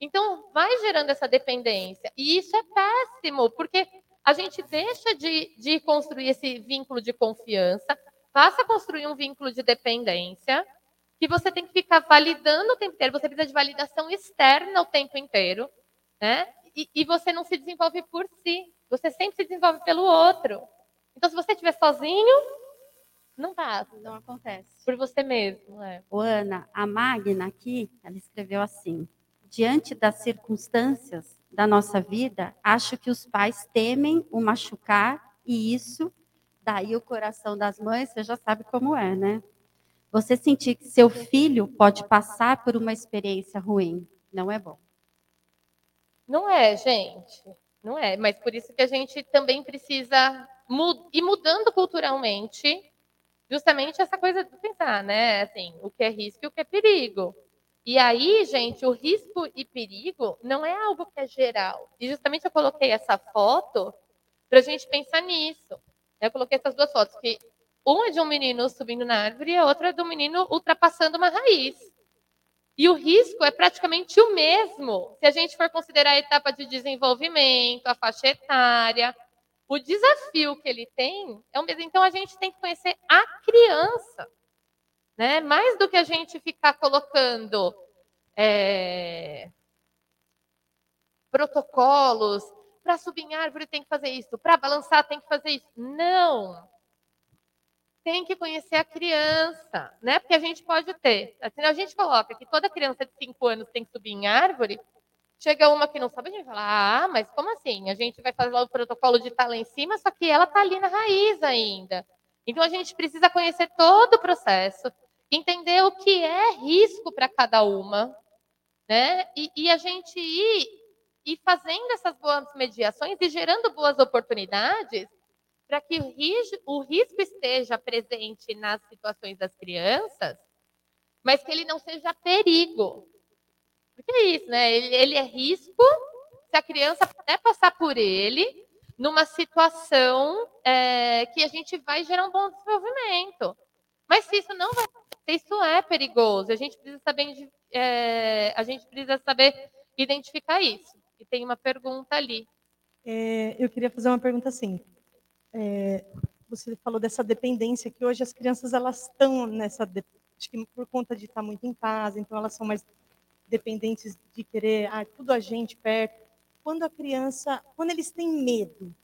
Então, vai gerando essa dependência. E isso é péssimo, porque a gente deixa de, de construir esse vínculo de confiança, passa a construir um vínculo de dependência que você tem que ficar validando o tempo inteiro. Você precisa de validação externa o tempo inteiro, né? E, e você não se desenvolve por si. Você sempre se desenvolve pelo outro. Então, se você estiver sozinho, não dá. Não acontece. Por você mesmo, é. O Ana, a Magna aqui, ela escreveu assim: diante das circunstâncias da nossa vida, acho que os pais temem o machucar e isso Daí o coração das mães, você já sabe como é, né? Você sentir que seu filho pode passar por uma experiência ruim, não é bom. Não é, gente. Não é. Mas por isso que a gente também precisa ir mudando culturalmente justamente essa coisa de pensar, né? Assim, o que é risco e o que é perigo. E aí, gente, o risco e perigo não é algo que é geral. E justamente eu coloquei essa foto para a gente pensar nisso. Eu coloquei essas duas fotos, que uma é de um menino subindo na árvore e a outra é do menino ultrapassando uma raiz. E o risco é praticamente o mesmo se a gente for considerar a etapa de desenvolvimento, a faixa etária. O desafio que ele tem é o mesmo. Então a gente tem que conhecer a criança. Né? Mais do que a gente ficar colocando é, protocolos, para subir em árvore tem que fazer isso, para balançar tem que fazer isso. Não. Tem que conhecer a criança, né? Porque a gente pode ter. Assim, a gente coloca que toda criança de 5 anos tem que subir em árvore. Chega uma que não sabe, a gente fala: ah, mas como assim? A gente vai fazer lá o protocolo de estar lá em cima, só que ela está ali na raiz ainda. Então a gente precisa conhecer todo o processo, entender o que é risco para cada uma, né? E, e, a gente ir, ir fazendo essas boas mediações e gerando boas oportunidades para que o o risco esteja presente nas situações das crianças, mas que ele não seja perigo. Porque é isso, né? Ele, ele é risco se a criança puder passar por ele numa situação é, que a gente vai gerar um bom desenvolvimento. Mas se isso não vai, se isso é perigoso, a gente precisa saber, é, a gente precisa saber identificar isso. E tem uma pergunta ali. É, eu queria fazer uma pergunta assim. É, você falou dessa dependência que hoje as crianças elas estão nessa acho que por conta de estar muito em casa, então elas são mais dependentes de querer ah, tudo a gente perto. Quando a criança, quando eles têm medo,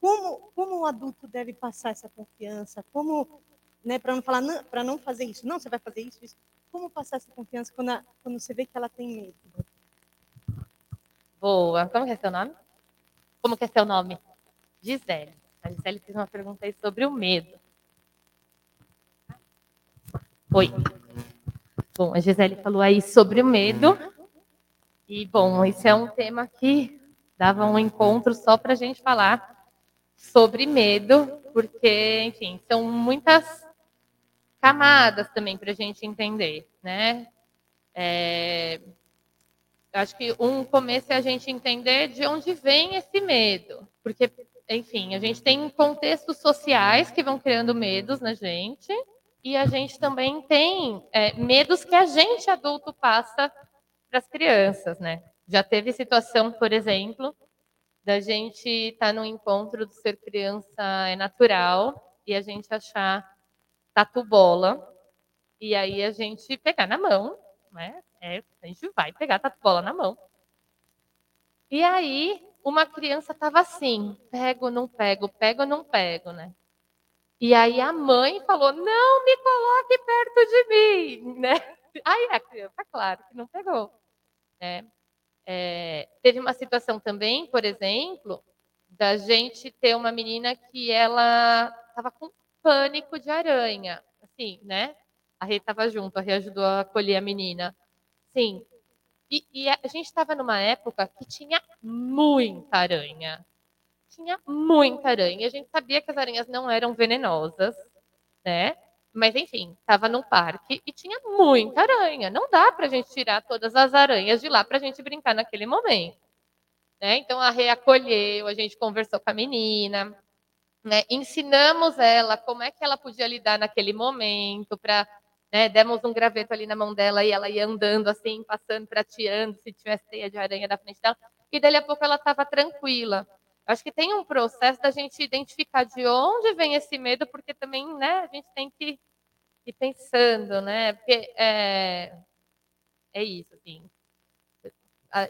como, como o adulto deve passar essa confiança? Como, né, para não falar, para não fazer isso, não, você vai fazer isso, isso. Como passar essa confiança quando, a, quando você vê que ela tem medo? Boa. Como é seu nome? Como que é seu nome? Gisele. A Gisele fez uma pergunta aí sobre o medo. Oi. Bom, a Gisele falou aí sobre o medo. E, bom, esse é um tema que dava um encontro só para a gente falar sobre medo, porque, enfim, são muitas camadas também para a gente entender, né? É, acho que um começo é a gente entender de onde vem esse medo, porque, enfim, a gente tem contextos sociais que vão criando medos na gente, e a gente também tem é, medos que a gente adulto passa para as crianças, né? Já teve situação, por exemplo, da gente estar tá no encontro do ser criança é natural e a gente achar tatu bola e aí a gente pegar na mão, né? É, a gente vai pegar tatu bola na mão. E aí uma criança estava assim, pego, não pego, pego, não pego, né? E aí a mãe falou: não me coloque perto de mim, né? Aí a criança, claro, que não pegou. Né? É, teve uma situação também, por exemplo, da gente ter uma menina que ela estava com pânico de aranha, assim, né? A Rê estava junto, a Rê ajudou a acolher a menina. Sim. E, e a gente estava numa época que tinha muita aranha tinha muita aranha. A gente sabia que as aranhas não eram venenosas, né? Mas, enfim, estava num parque e tinha muita aranha. Não dá para a gente tirar todas as aranhas de lá para a gente brincar naquele momento. Né? Então, a reacolheu, a gente conversou com a menina, né? ensinamos ela como é que ela podia lidar naquele momento, para né? demos um graveto ali na mão dela e ela ia andando assim, passando, prateando, se tivesse teia de aranha da frente dela. E dali a pouco ela estava tranquila. Acho que tem um processo da gente identificar de onde vem esse medo, porque também, né, a gente tem que ir pensando, né? Porque é, é isso, assim.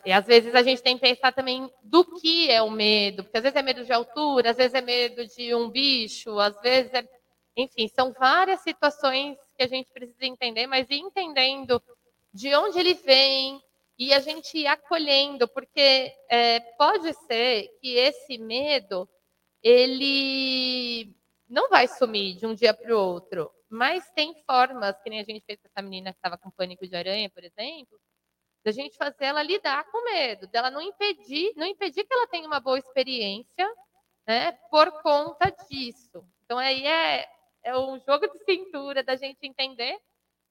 E às vezes a gente tem que pensar também do que é o medo, porque às vezes é medo de altura, às vezes é medo de um bicho, às vezes é. Enfim, são várias situações que a gente precisa entender, mas entendendo de onde ele vem, e a gente ir acolhendo, porque é, pode ser que esse medo ele não vai sumir de um dia para o outro, mas tem formas, que nem a gente fez com essa menina que estava com pânico de aranha, por exemplo, da gente fazer ela lidar com medo, dela não impedir, não impedir que ela tenha uma boa experiência, né, por conta disso. Então aí é, é um jogo de cintura da gente entender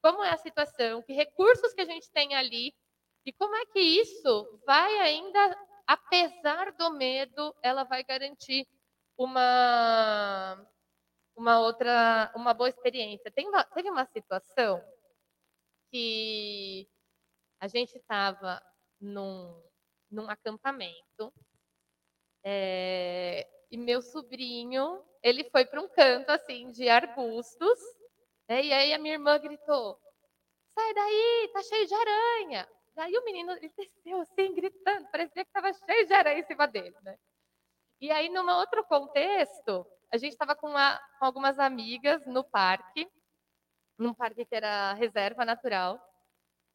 como é a situação, que recursos que a gente tem ali e como é que isso vai ainda, apesar do medo, ela vai garantir uma uma outra, uma boa experiência. Tem uma, teve uma situação que a gente estava num, num acampamento é, e meu sobrinho ele foi para um canto assim de arbustos né, e aí a minha irmã gritou sai daí tá cheio de aranha Daí o menino ele desceu assim, gritando, parecia que estava cheio de aranha em cima dele, né? E aí, num outro contexto, a gente estava com, com, algumas amigas no parque, num parque que era reserva natural.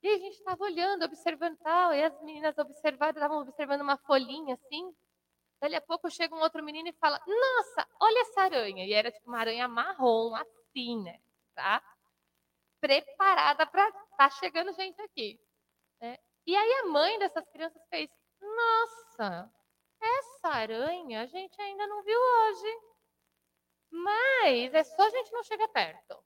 E a gente estava olhando, observando tal, e as meninas observaram, estavam observando uma folhinha assim. Dali a pouco chega um outro menino e fala: Nossa, olha essa aranha. E era tipo uma aranha marrom, assim, né? Tá? Preparada para tá chegando gente aqui. E aí a mãe dessas crianças fez: Nossa, essa aranha a gente ainda não viu hoje. Mas é só a gente não chegar perto.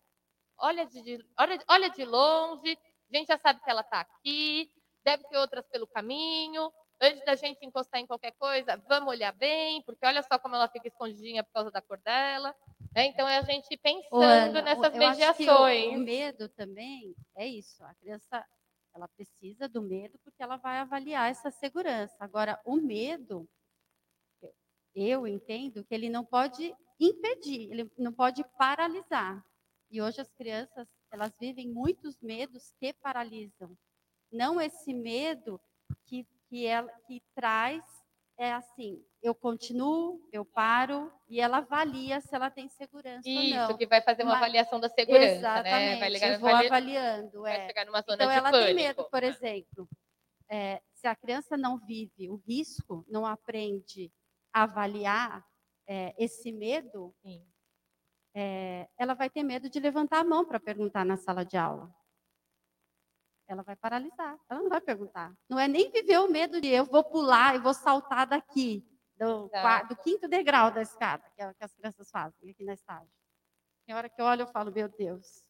Olha de, olha, olha de longe, a gente já sabe que ela está aqui, deve ter outras pelo caminho. Antes da gente encostar em qualquer coisa, vamos olhar bem, porque olha só como ela fica escondidinha por causa da cor dela. Né? Então é a gente pensando Ana, nessas mediações. O, o medo também é isso. A criança ela precisa do medo porque ela vai avaliar essa segurança. Agora, o medo, eu entendo que ele não pode impedir, ele não pode paralisar. E hoje as crianças, elas vivem muitos medos que paralisam. Não esse medo que, que, ela, que traz, é assim, eu continuo, eu paro, e ela avalia se ela tem segurança Isso, ou não. Isso, que vai fazer uma Mas, avaliação da segurança, exatamente, né? Vai ligar, eu vou avali... avaliando. Vai é. chegar numa zona então, de ela pânico. tem medo, por exemplo, é, se a criança não vive o risco, não aprende a avaliar é, esse medo, é, ela vai ter medo de levantar a mão para perguntar na sala de aula. Ela vai paralisar, ela não vai perguntar. Não é nem viver o medo de eu vou pular e vou saltar daqui, do, do quinto degrau da escada, que é que as crianças fazem aqui na estágio. Tem hora que eu olho e falo, meu Deus,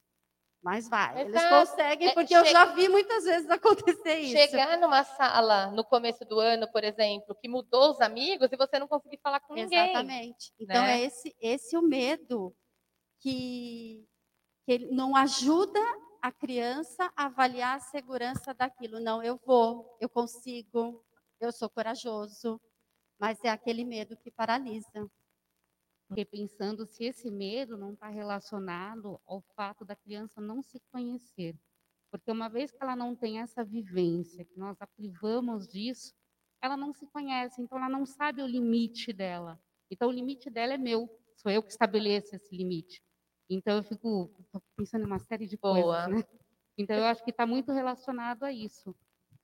mas vai. Eles conseguem, é, porque é, eu já vi muitas vezes acontecer isso. Chegar numa sala no começo do ano, por exemplo, que mudou os amigos e você não conseguir falar com ninguém. Exatamente. Então né? é esse, esse o medo que, que não ajuda a criança a avaliar a segurança daquilo. Não, eu vou, eu consigo, eu sou corajoso, mas é aquele medo que paralisa. Fiquei pensando se esse medo não está relacionado ao fato da criança não se conhecer. Porque uma vez que ela não tem essa vivência, que nós a privamos disso, ela não se conhece, então ela não sabe o limite dela. Então o limite dela é meu, sou eu que estabeleço esse limite. Então eu fico pensando em uma série de Boa. coisas, né? Então eu acho que está muito relacionado a isso.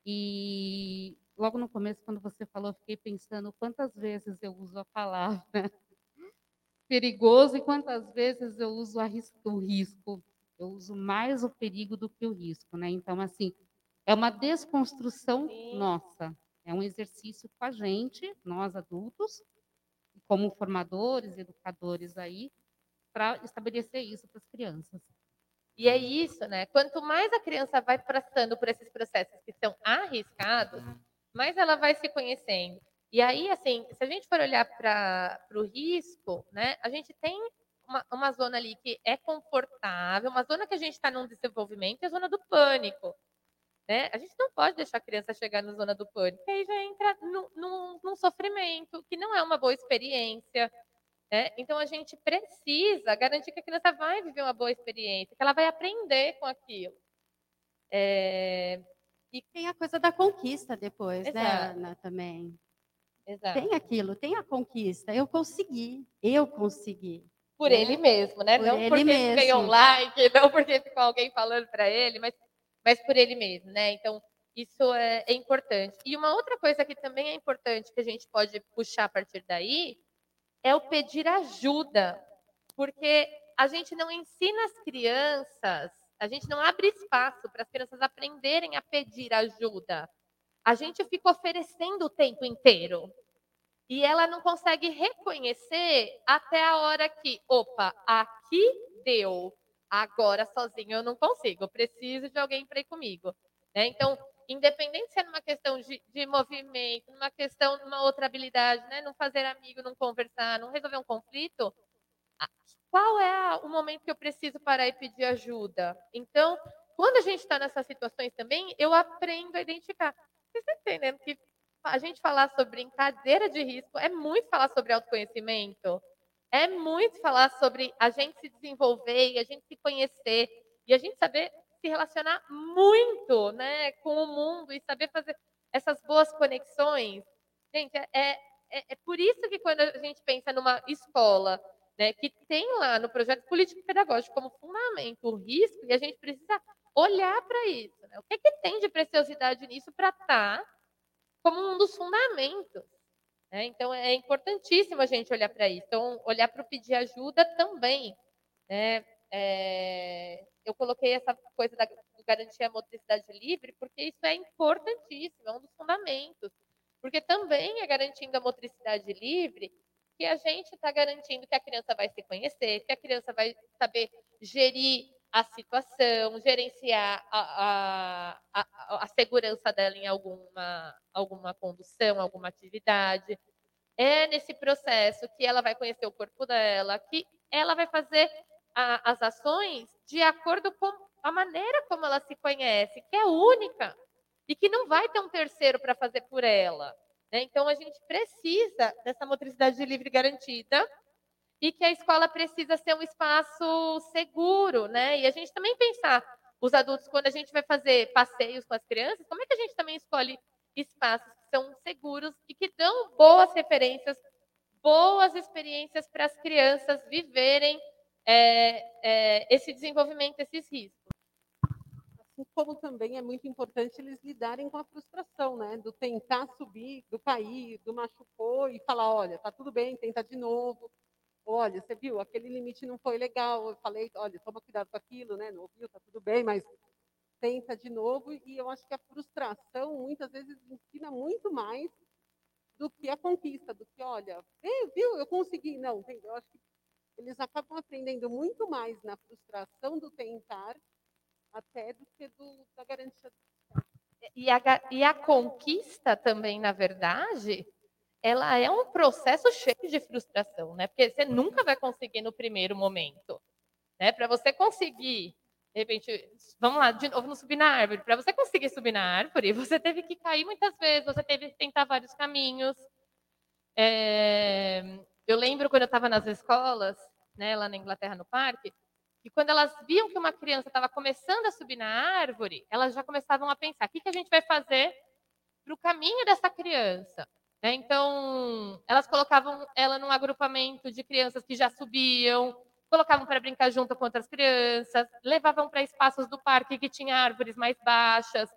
E logo no começo, quando você falou, eu fiquei pensando quantas vezes eu uso a palavra perigoso e quantas vezes eu uso o risco. Eu uso mais o perigo do que o risco, né? Então, assim, é uma desconstrução Sim. nossa. É um exercício com a gente, nós adultos, como formadores, educadores aí, para estabelecer isso para as crianças. E é isso, né? Quanto mais a criança vai passando por esses processos que são arriscados, mais ela vai se conhecendo. E aí, assim, se a gente for olhar para o risco, né, a gente tem uma, uma, zona ali que é confortável, uma zona que a gente está num desenvolvimento, é a zona do pânico. Né? A gente não pode deixar a criança chegar na zona do pânico, aí já entra num, num, num sofrimento, que não é uma boa experiência. Né? Então, a gente precisa garantir que a criança vai viver uma boa experiência, que ela vai aprender com aquilo. É... E tem a coisa da conquista depois, né, Exato. né, Ana, também. Exato. Tem aquilo, tem a conquista. Eu consegui, eu consegui. Por né? ele mesmo, né? Por não porque mesmo. ganhou um like, não porque ficou alguém falando para ele, mas, mas por ele mesmo, né? Então, isso é, é, importante. E uma outra coisa que também é importante que a gente pode puxar a partir daí é o pedir ajuda. Porque a gente não ensina as crianças, a gente não abre espaço para as crianças aprenderem a pedir ajuda a gente fica oferecendo o tempo inteiro. E ela não consegue reconhecer até a hora que, opa, aqui deu. Agora sozinho eu não consigo, eu preciso de alguém para ir comigo. Né? Então, independente se é numa questão de, de movimento, numa questão de uma outra habilidade, né? não fazer amigo, não conversar, não resolver um conflito, qual é o momento que eu preciso parar e pedir ajuda? Então, quando a gente está nessas situações também, eu aprendo a identificar. Você está entendendo que a gente falar sobre brincadeira de risco é muito falar sobre autoconhecimento, é muito falar sobre a gente se desenvolver e a gente se conhecer e a gente saber se relacionar muito né, com o mundo e saber fazer essas boas conexões. Gente, é, é, é por isso que quando a gente pensa numa escola né, que tem lá no projeto político pedagógico como fundamento o risco, e a gente precisa olhar para isso. Né? O que, é que tem de preciosidade nisso para estar tá como um dos fundamentos? Né? Então, é importantíssimo a gente olhar para isso. Então, olhar para o pedir ajuda também. Né? É, eu coloquei essa coisa da garantir a motricidade livre, porque isso é importantíssimo, é um dos fundamentos. Porque também é garantindo a motricidade livre que a gente está garantindo que a criança vai se conhecer, que a criança vai saber gerir a situação, gerenciar a, a, a, a segurança dela em alguma, alguma condução, alguma atividade. É nesse processo que ela vai conhecer o corpo dela, que ela vai fazer a, as ações de acordo com a maneira como ela se conhece, que é única e que não vai ter um terceiro para fazer por ela. Né? Então, a gente precisa dessa motricidade livre garantida e que a escola precisa ser um espaço seguro, né? E a gente também pensar, os adultos, quando a gente vai fazer passeios com as crianças, como é que a gente também escolhe espaços que são seguros e que dão boas referências, boas experiências para as crianças viverem é, é, esse desenvolvimento, esses riscos. Como também é muito importante eles lidarem com a frustração, né? Do tentar subir, do cair, do machucou e falar, olha, tá tudo bem, tenta de novo. Olha, você viu, aquele limite não foi legal. Eu falei, olha, toma cuidado com aquilo, né? Não ouviu, tá tudo bem, mas tenta de novo. E eu acho que a frustração muitas vezes ensina muito mais do que a conquista, do que, olha, viu, eu consegui. Não, eu acho que eles acabam aprendendo muito mais na frustração do tentar até do que do, da garantia do e a, e a conquista também, na verdade, ela é um processo cheio de frustração, né? Porque você nunca vai conseguir no primeiro momento, né? Para você conseguir, de repente, vamos lá, de novo, não subir na árvore. Para você conseguir subir na árvore, você teve que cair muitas vezes, você teve que tentar vários caminhos. É, eu lembro quando eu estava nas escolas, né, lá na Inglaterra, no parque, e quando elas viam que uma criança estava começando a subir na árvore, elas já começavam a pensar: o que, que a gente vai fazer para o caminho dessa criança? Né? Então, elas colocavam ela num agrupamento de crianças que já subiam, colocavam para brincar junto com outras crianças, levavam para espaços do parque que tinha árvores mais baixas.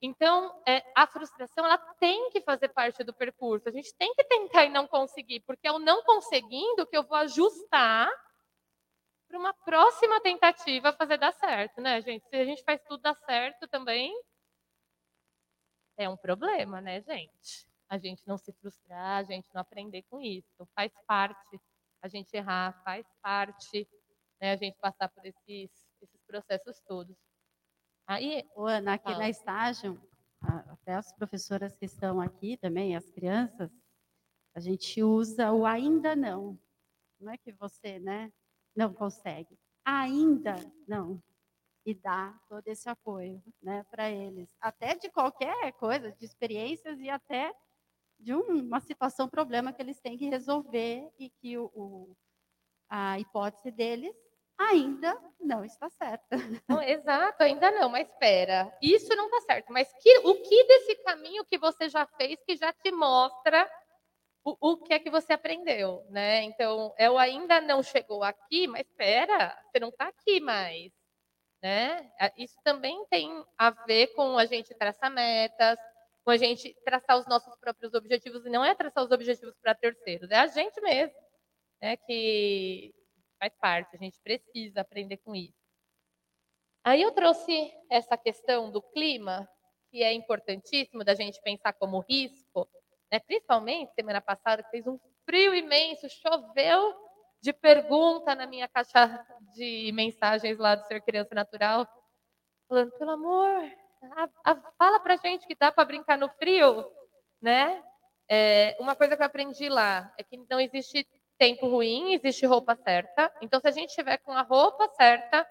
Então, é, a frustração ela tem que fazer parte do percurso. A gente tem que tentar e não conseguir, porque é o não conseguindo que eu vou ajustar para uma próxima tentativa fazer dar certo, né, gente? Se a gente faz tudo dar certo também, é um problema, né, gente? A gente não se frustrar, a gente não aprender com isso. Faz parte a gente errar, faz parte né, a gente passar por esses, esses processos todos. Aí, Ana, aqui fala. na estágio, até as professoras que estão aqui também, as crianças, a gente usa o ainda não. Não é que você, né, não consegue. Ainda não. E dá todo esse apoio né, para eles. Até de qualquer coisa, de experiências e até de uma situação, problema que eles têm que resolver e que o, o a hipótese deles ainda não está certa. Exato, ainda não, mas espera. Isso não está certo. Mas que, o que desse caminho que você já fez que já te mostra o, o que é que você aprendeu, né? Então, eu ainda não chegou aqui, mas espera, você não está aqui mais, né? Isso também tem a ver com a gente traçar metas, com a gente traçar os nossos próprios objetivos e não é traçar os objetivos para terceiros, é a gente mesmo, né? Que faz parte, a gente precisa aprender com isso. Aí eu trouxe essa questão do clima, que é importantíssimo da gente pensar como risco, né? principalmente semana passada, que fez um frio imenso, choveu de pergunta na minha caixa de mensagens lá do Ser Criança Natural, falando, pelo amor, a, a, fala pra gente que dá para brincar no frio, né? É, uma coisa que eu aprendi lá é que não existe tempo ruim, existe roupa certa. Então, se a gente estiver com a roupa certa,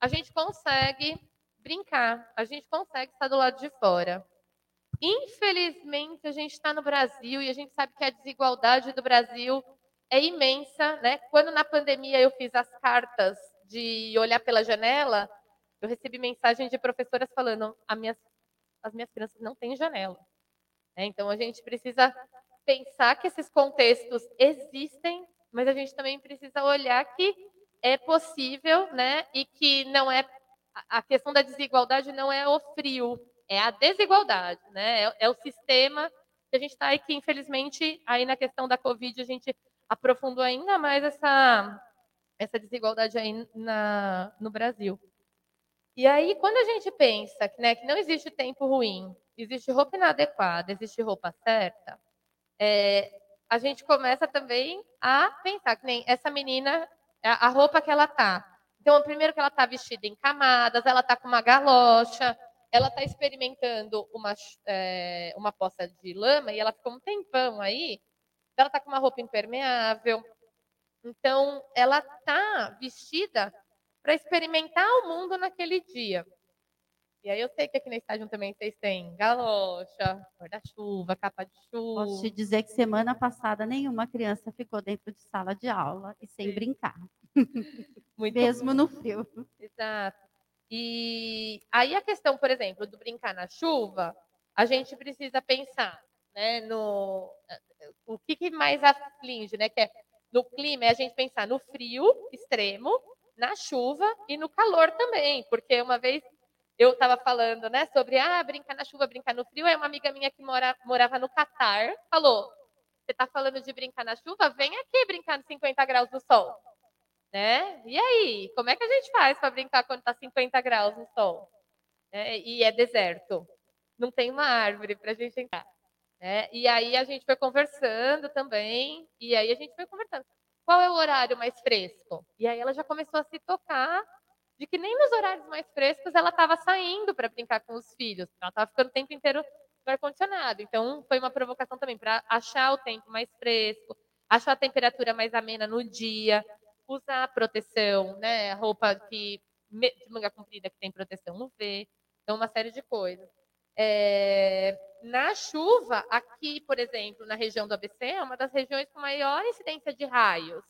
a gente consegue brincar, a gente consegue estar do lado de fora. Infelizmente, a gente está no Brasil e a gente sabe que a desigualdade do Brasil é imensa, né? Quando na pandemia eu fiz as cartas de olhar pela janela, eu recebi mensagem de professoras falando: minhas, as minhas crianças não têm janela. É, então a gente precisa pensar que esses contextos existem, mas a gente também precisa olhar que é possível, né? E que não é a questão da desigualdade não é o frio, é a desigualdade, né? É, é o sistema que a gente está e que, infelizmente, aí na questão da Covid, a gente aprofundou ainda mais essa, essa desigualdade aí na, no Brasil. E aí, quando a gente pensa né, que não existe tempo ruim, existe roupa inadequada, existe roupa certa, é, a gente começa também a pensar que nem essa menina, a roupa que ela tá. Então, primeiro que ela está vestida em camadas, ela está com uma galocha, ela está experimentando uma, é, uma poça de lama e ela ficou um tempão aí, ela está com uma roupa impermeável. Então, ela está vestida para experimentar o mundo naquele dia. E aí eu sei que aqui na estágio também vocês têm galocha, guarda-chuva, capa de chuva. Posso te dizer que semana passada nenhuma criança ficou dentro de sala de aula e sem Sim. brincar. Muito Mesmo bom. no frio. Exato. E aí a questão, por exemplo, do brincar na chuva, a gente precisa pensar, né, no o que, que mais aflige, né, que é no clima, é a gente pensar no frio extremo, na chuva e no calor também, porque uma vez eu estava falando, né, sobre ah, brincar na chuva, brincar no frio, aí uma amiga minha que mora, morava no Catar falou: "Você está falando de brincar na chuva? Vem aqui brincar nos 50 graus do sol". Né? E aí, como é que a gente faz para brincar quando está 50 graus no sol? É, e é deserto. Não tem uma árvore para a gente entrar. Né? E aí a gente foi conversando também, e aí a gente foi conversando. Qual é o horário mais fresco? E aí ela já começou a se tocar de que nem nos horários mais frescos ela estava saindo para brincar com os filhos. Ela estava ficando o tempo inteiro no ar-condicionado. Então, foi uma provocação também para achar o tempo mais fresco, achar a temperatura mais amena no dia, usar proteção, né? Roupa que, de manga comprida que tem proteção no V. Então, uma série de coisas. É, na chuva, aqui, por exemplo, na região do ABC, é uma das regiões com maior incidência de raios.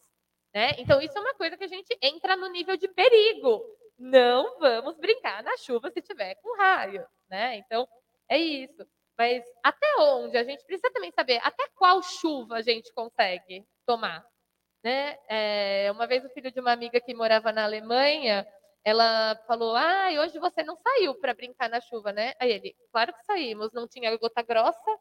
Né? Então, isso é uma coisa que a gente entra no nível de perigo. Não vamos brincar na chuva se tiver com raio. Né? Então, é isso. Mas até onde? A gente precisa também saber até qual chuva a gente consegue tomar. Né? É, uma vez o filho de uma amiga que morava na Alemanha, ela falou: Ah, hoje você não saiu para brincar na chuva, né? Aí ele, claro que saímos, não tinha gota grossa.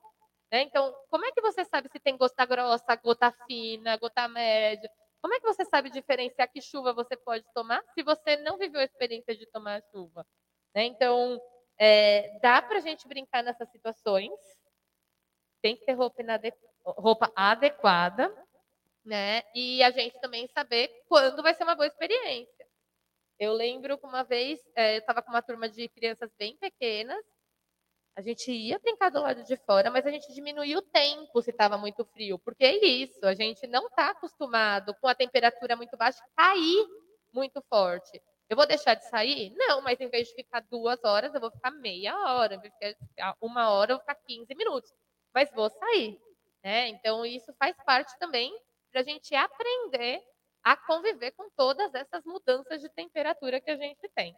Né? Então, como é que você sabe se tem gota grossa, gota fina, gota média? Como é que você sabe diferenciar que chuva você pode tomar se você não viveu a experiência de tomar chuva? Né? Então, é, dá para a gente brincar nessas situações. Tem que ter roupa, roupa adequada, né? E a gente também saber quando vai ser uma boa experiência. Eu lembro que uma vez é, eu estava com uma turma de crianças bem pequenas, a gente ia brincar do lado de fora, mas a gente diminuía o tempo se estava muito frio, porque é isso, a gente não está acostumado com a temperatura muito baixa cair muito forte. Eu vou deixar de sair? Não, mas em vez de ficar duas horas, eu vou ficar meia hora, ficar uma hora, eu vou ficar 15 minutos. Mas vou sair. Né? Então, isso faz parte também para a gente aprender a conviver com todas essas mudanças de temperatura que a gente tem.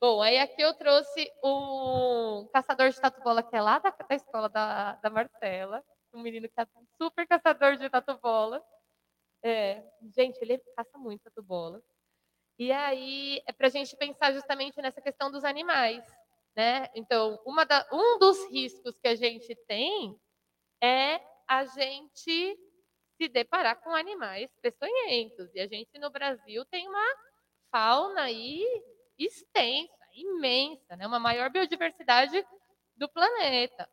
Bom, aí aqui eu trouxe o caçador de tatu-bola, que é lá da, da escola da, da Marcela, um menino que é super caçador de tatu-bola. É, gente, ele caça muito tatu-bola. E aí é para a gente pensar justamente nessa questão dos animais. Né? Então, da, um dos riscos que a gente tem é a gente se deparar com animais peçonhentos. E a gente no Brasil tem uma fauna aí extensa, imensa, né? uma maior biodiversidade do planeta.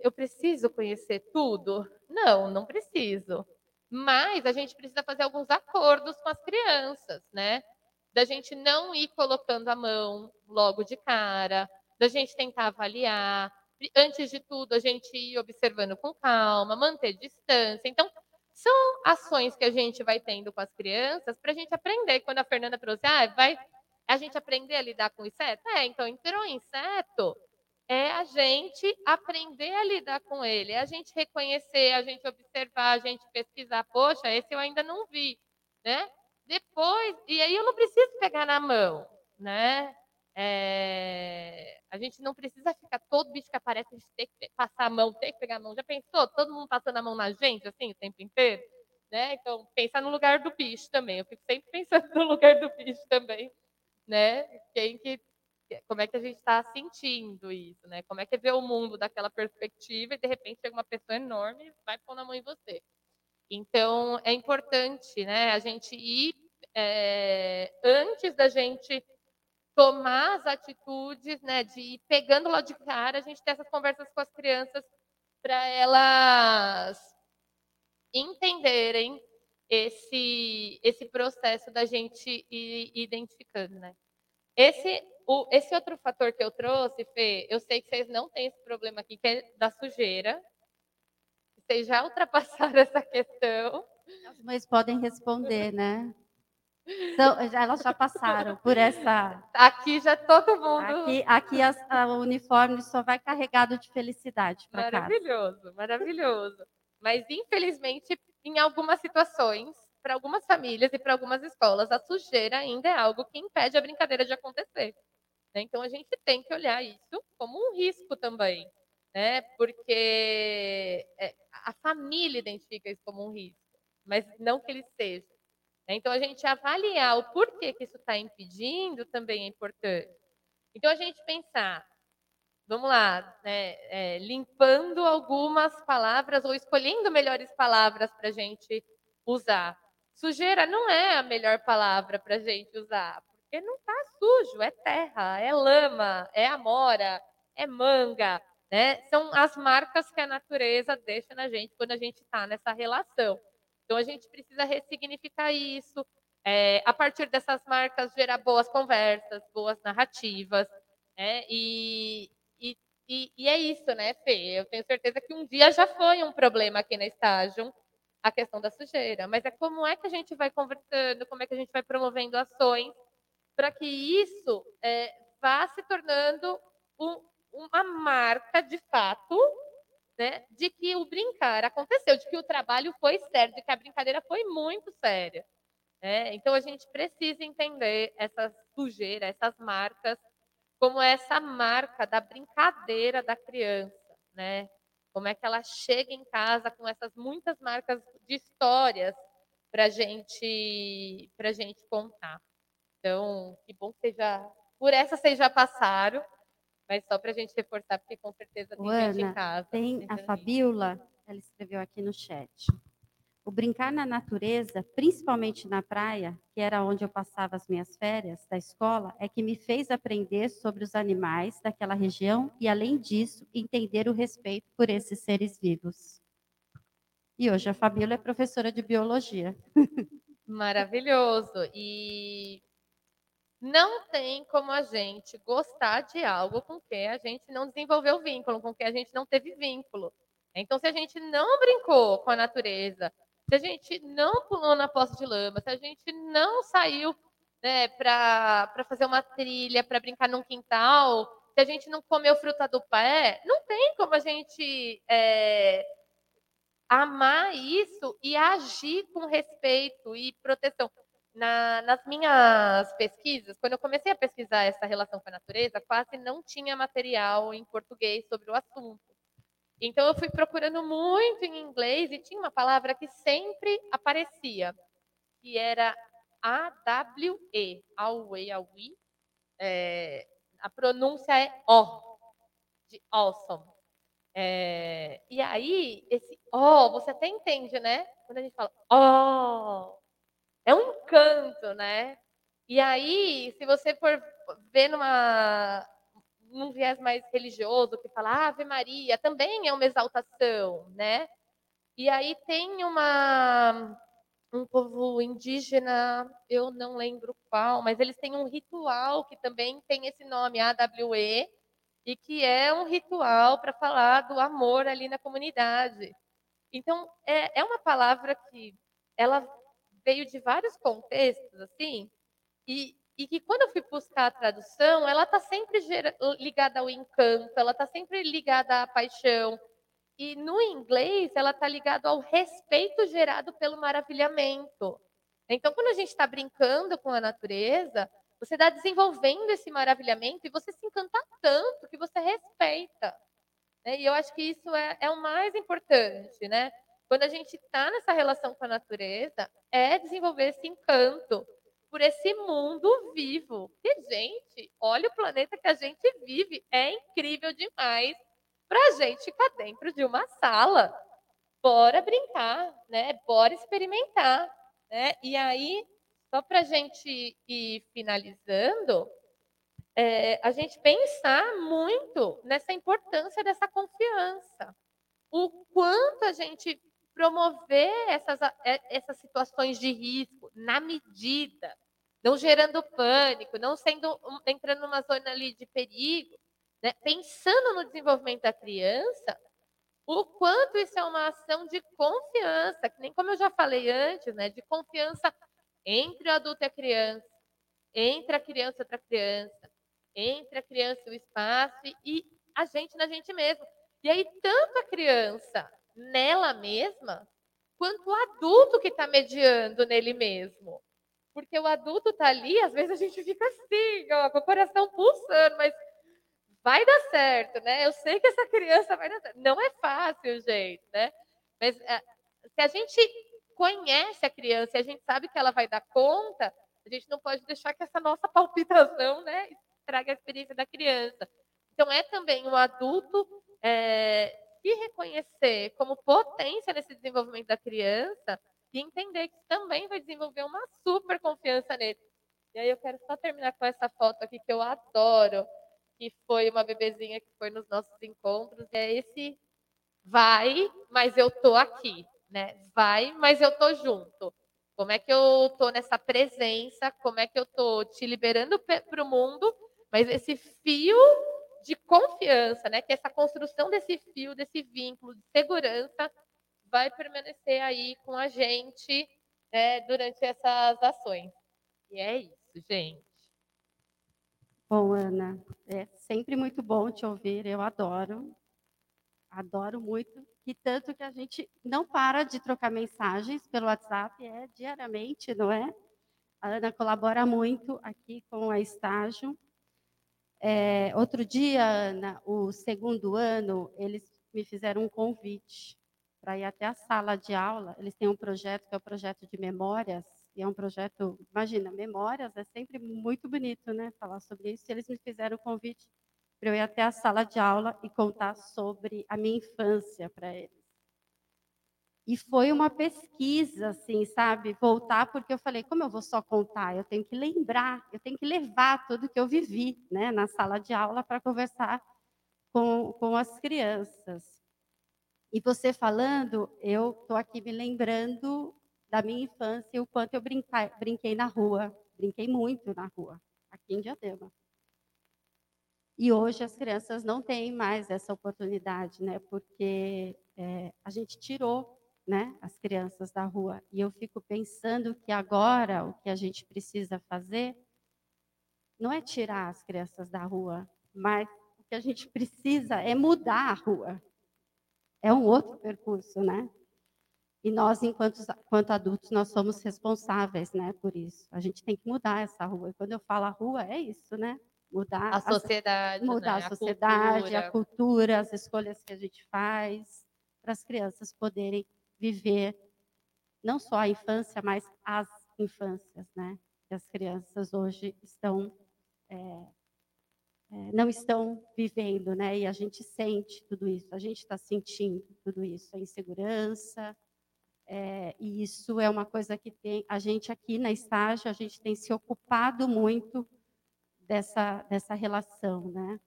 Eu preciso conhecer tudo? Não, não preciso. Mas a gente precisa fazer alguns acordos com as crianças, né? Da gente não ir colocando a mão logo de cara, da gente tentar avaliar, antes de tudo, a gente ir observando com calma, manter distância. Então, são ações que a gente vai tendo com as crianças para a gente aprender. Quando a Fernanda trouxe, ah, vai a gente aprender a lidar com inseto? É, então, entrou inseto, é a gente aprender a lidar com ele, é a gente reconhecer, a gente observar, a gente pesquisar. Poxa, esse eu ainda não vi, né? Depois, e aí eu não preciso pegar na mão, né? É, a gente não precisa ficar todo bicho que aparece, a gente tem que passar a mão, tem que pegar a mão. Já pensou? Todo mundo passando a mão na gente, assim, o tempo inteiro? Né? Então, pensar no lugar do bicho também. Eu fico sempre pensando no lugar do bicho também. Né? Quem que como é que a gente está sentindo isso, né? Como é que é ver o mundo daquela perspectiva e de repente chega uma pessoa enorme e vai pôr na mão em você. Então é importante, né? A gente ir é, antes da gente tomar as atitudes, né? De ir pegando lá de cara, a gente ter essas conversas com as crianças para elas entenderem esse esse processo da gente ir identificando, né? Esse o, esse outro fator que eu trouxe, Fê, eu sei que vocês não têm esse problema aqui, que é da sujeira. Vocês já ultrapassaram essa questão. As mães podem responder, né? Então, elas já passaram por essa. Aqui já todo mundo. Aqui, aqui as, a, o uniforme só vai carregado de felicidade para casa. Maravilhoso, maravilhoso. Mas, infelizmente, em algumas situações, para algumas famílias e para algumas escolas, a sujeira ainda é algo que impede a brincadeira de acontecer. Né? Então, a gente tem que olhar isso como um risco também, né? porque é, a família identifica isso como um risco, mas não que ele seja. Né? Então, a gente avaliar o porquê que isso está impedindo também é importante. Então, a gente pensar, vamos lá, né, é, limpando algumas palavras ou escolhendo melhores palavras para a gente usar. Sujeira não é a melhor palavra para a gente usar, porque não está sujo, é terra, é lama, é amora, é manga, né? São as marcas que a natureza deixa na gente quando a gente está nessa relação. Então a gente precisa ressignificar isso. É, a partir dessas marcas gerar boas conversas, boas narrativas, né? E, e, e, e é isso, né, Fê? Eu tenho certeza que um dia já foi um problema aqui na estágio a questão da sujeira, mas é como é que a gente vai conversando, como é que a gente vai promovendo ações para que isso é, vá se tornando um, uma marca de fato né, de que o brincar aconteceu, de que o trabalho foi sério, de que a brincadeira foi muito séria. Né? Então a gente precisa entender essa sujeira, essas marcas, como essa marca da brincadeira da criança, né? Como é que ela chega em casa com essas muitas marcas de histórias para gente, a gente contar. Então, que bom que já, por essa vocês já passaram, mas só para a gente reforçar, porque com certeza tem Ana, gente em casa. Tem a Fabiola, ela escreveu aqui no chat. O brincar na natureza, principalmente na praia, que era onde eu passava as minhas férias da escola, é que me fez aprender sobre os animais daquela região e, além disso, entender o respeito por esses seres vivos. E hoje a Fabíola é professora de biologia. Maravilhoso. E não tem como a gente gostar de algo com que a gente não desenvolveu vínculo, com que a gente não teve vínculo. Então, se a gente não brincou com a natureza, se a gente não pulou na poça de lama, se a gente não saiu né, para fazer uma trilha, para brincar num quintal, se a gente não comeu fruta do pé, não tem como a gente é, amar isso e agir com respeito e proteção. Na, nas minhas pesquisas, quando eu comecei a pesquisar essa relação com a natureza, quase não tinha material em português sobre o assunto. Então eu fui procurando muito em inglês e tinha uma palavra que sempre aparecia, que era AWE, Awe, Awe. É, a pronúncia é O, de awesome. É, e aí, esse O, você até entende, né? Quando a gente fala O, é um encanto, né? E aí, se você for ver numa, num viés mais religioso, que fala Ave Maria, também é uma exaltação, né? E aí tem uma um povo indígena, eu não lembro qual, mas eles têm um ritual que também tem esse nome, AWE, e que é um ritual para falar do amor ali na comunidade. Então, é, é uma palavra que ela veio de vários contextos, assim, e, e que quando eu fui buscar a tradução, ela está sempre ligada ao encanto, ela está sempre ligada à paixão. E no inglês, ela está ligada ao respeito gerado pelo maravilhamento. Então, quando a gente está brincando com a natureza, você está desenvolvendo esse maravilhamento e você se encanta tanto que você respeita. Né? E eu acho que isso é, é o mais importante, né? Quando a gente está nessa relação com a natureza, é desenvolver esse encanto por esse mundo vivo. Que, gente, olha o planeta que a gente vive, é incrível demais para a gente ficar dentro de uma sala. Bora brincar, né? Bora experimentar, né? E aí, só para a gente ir finalizando, é, a gente pensar muito nessa importância dessa confiança. O quanto a gente promover essas, é, essas situações de risco na medida, não gerando pânico, não sendo entrando numa zona ali de perigo, né? pensando no desenvolvimento da criança, o quanto isso é uma ação de confiança, que nem como eu já falei antes, né, de confiança entre o adulto e a criança, entre a criança e outra criança, entre a criança e o espaço e a gente na gente mesmo. E aí, tanto a criança nela mesma, quanto o adulto que está mediando nele mesmo. Porque o adulto está ali, às vezes a gente fica assim, ó, com o coração pulsando, mas vai dar certo, né? Eu sei que essa criança vai dar certo. Não é fácil, gente, né? Mas é, se a gente conhece a criança e a gente sabe que ela vai dar conta, a gente não pode deixar que essa nossa palpitação, né, traga a experiência da criança. Então, é também um adulto é, se reconhecer como potência nesse desenvolvimento da criança e entender que também vai desenvolver uma super confiança nele. E aí eu quero só terminar com essa foto aqui que eu adoro, que foi uma bebezinha que foi nos nossos encontros. É esse vai, mas eu tô aqui, né? Vai, mas eu tô junto. Como é que eu tô nessa presença? Como é que eu tô te liberando para o mundo? Mas esse fio de confiança, né? Que essa construção desse fio, desse vínculo de segurança vai permanecer aí com a gente né, durante essas ações. E é isso, gente. Bom, Ana, é sempre muito bom te ouvir, eu adoro. Adoro muito, e tanto que a gente não para de trocar mensagens pelo WhatsApp, é diariamente, não é? A Ana colabora muito aqui com a estágio. É, outro dia, Ana, o segundo ano, eles me fizeram um convite para ir até a sala de aula. Eles têm um projeto que é o projeto de memórias, e é um projeto, imagina, memórias é sempre muito bonito, né? Falar sobre isso. Eles me fizeram o convite para eu ir até a sala de aula e contar sobre a minha infância para eles. E foi uma pesquisa, assim, sabe? Voltar, porque eu falei, como eu vou só contar? Eu tenho que lembrar, eu tenho que levar tudo que eu vivi né, na sala de aula para conversar com, com as crianças. E você falando, eu estou aqui me lembrando da minha infância e o quanto eu brinquei, na rua. Brinquei muito na rua, aqui em Diadema. E hoje as crianças não têm mais essa oportunidade, né? Porque é, a gente tirou né, as crianças da rua. E eu fico pensando que agora o que a gente precisa fazer não é tirar as crianças da rua, mas o que a gente precisa é mudar a rua. É um outro percurso, né? E nós, enquanto, enquanto adultos, nós somos responsáveis, né, por isso. A gente tem que mudar essa rua. E quando eu falo a rua, é isso, né? Mudar a sociedade, mudar né? a sociedade, a cultura. a cultura, as escolhas que a gente faz, para as crianças poderem viver não só a infância, mas as infâncias, né? Que as crianças hoje estão é, é, não estão vivendo, né? E a gente sente tudo isso, a gente está sentindo tudo isso, a insegurança. É, e isso é uma coisa que tem a gente aqui na estágio, a gente tem se ocupado muito dessa dessa relação, né?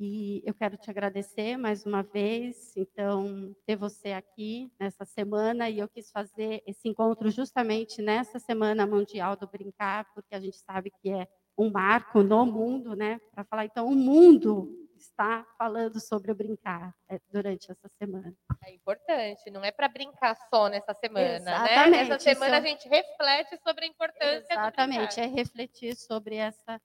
E eu quero te agradecer mais uma vez, então, ter você aqui nessa semana, e eu quis fazer esse encontro justamente nessa Semana Mundial do Brincar, porque a gente sabe que é um marco no mundo, né? Para falar, então, o mundo está falando sobre o brincar é, durante essa semana. É importante, não é para brincar só nessa semana, Exatamente, né? Nessa semana isso- a gente reflete sobre a importância Exatamente, do é brincar. refletir sobre essa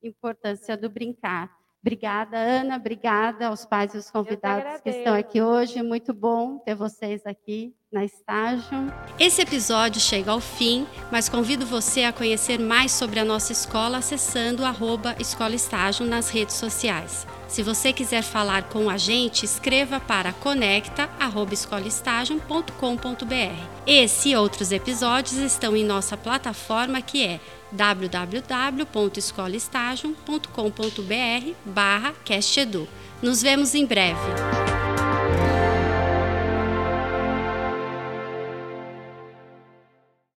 importância do brincar. Obrigada, Ana, obrigada aos pais e os convidados que estão aqui hoje. Muito bom ter vocês aqui na estágio. Esse episódio chega ao fim, mas convido você a conhecer mais sobre a nossa escola acessando arroba Escola Estágio nas redes sociais. Se você quiser falar com a gente, escreva para conecta.escolaestágio.com.br. Esse e outros episódios estão em nossa plataforma que é www.escolaestágio.com.br barra. Nos vemos em breve.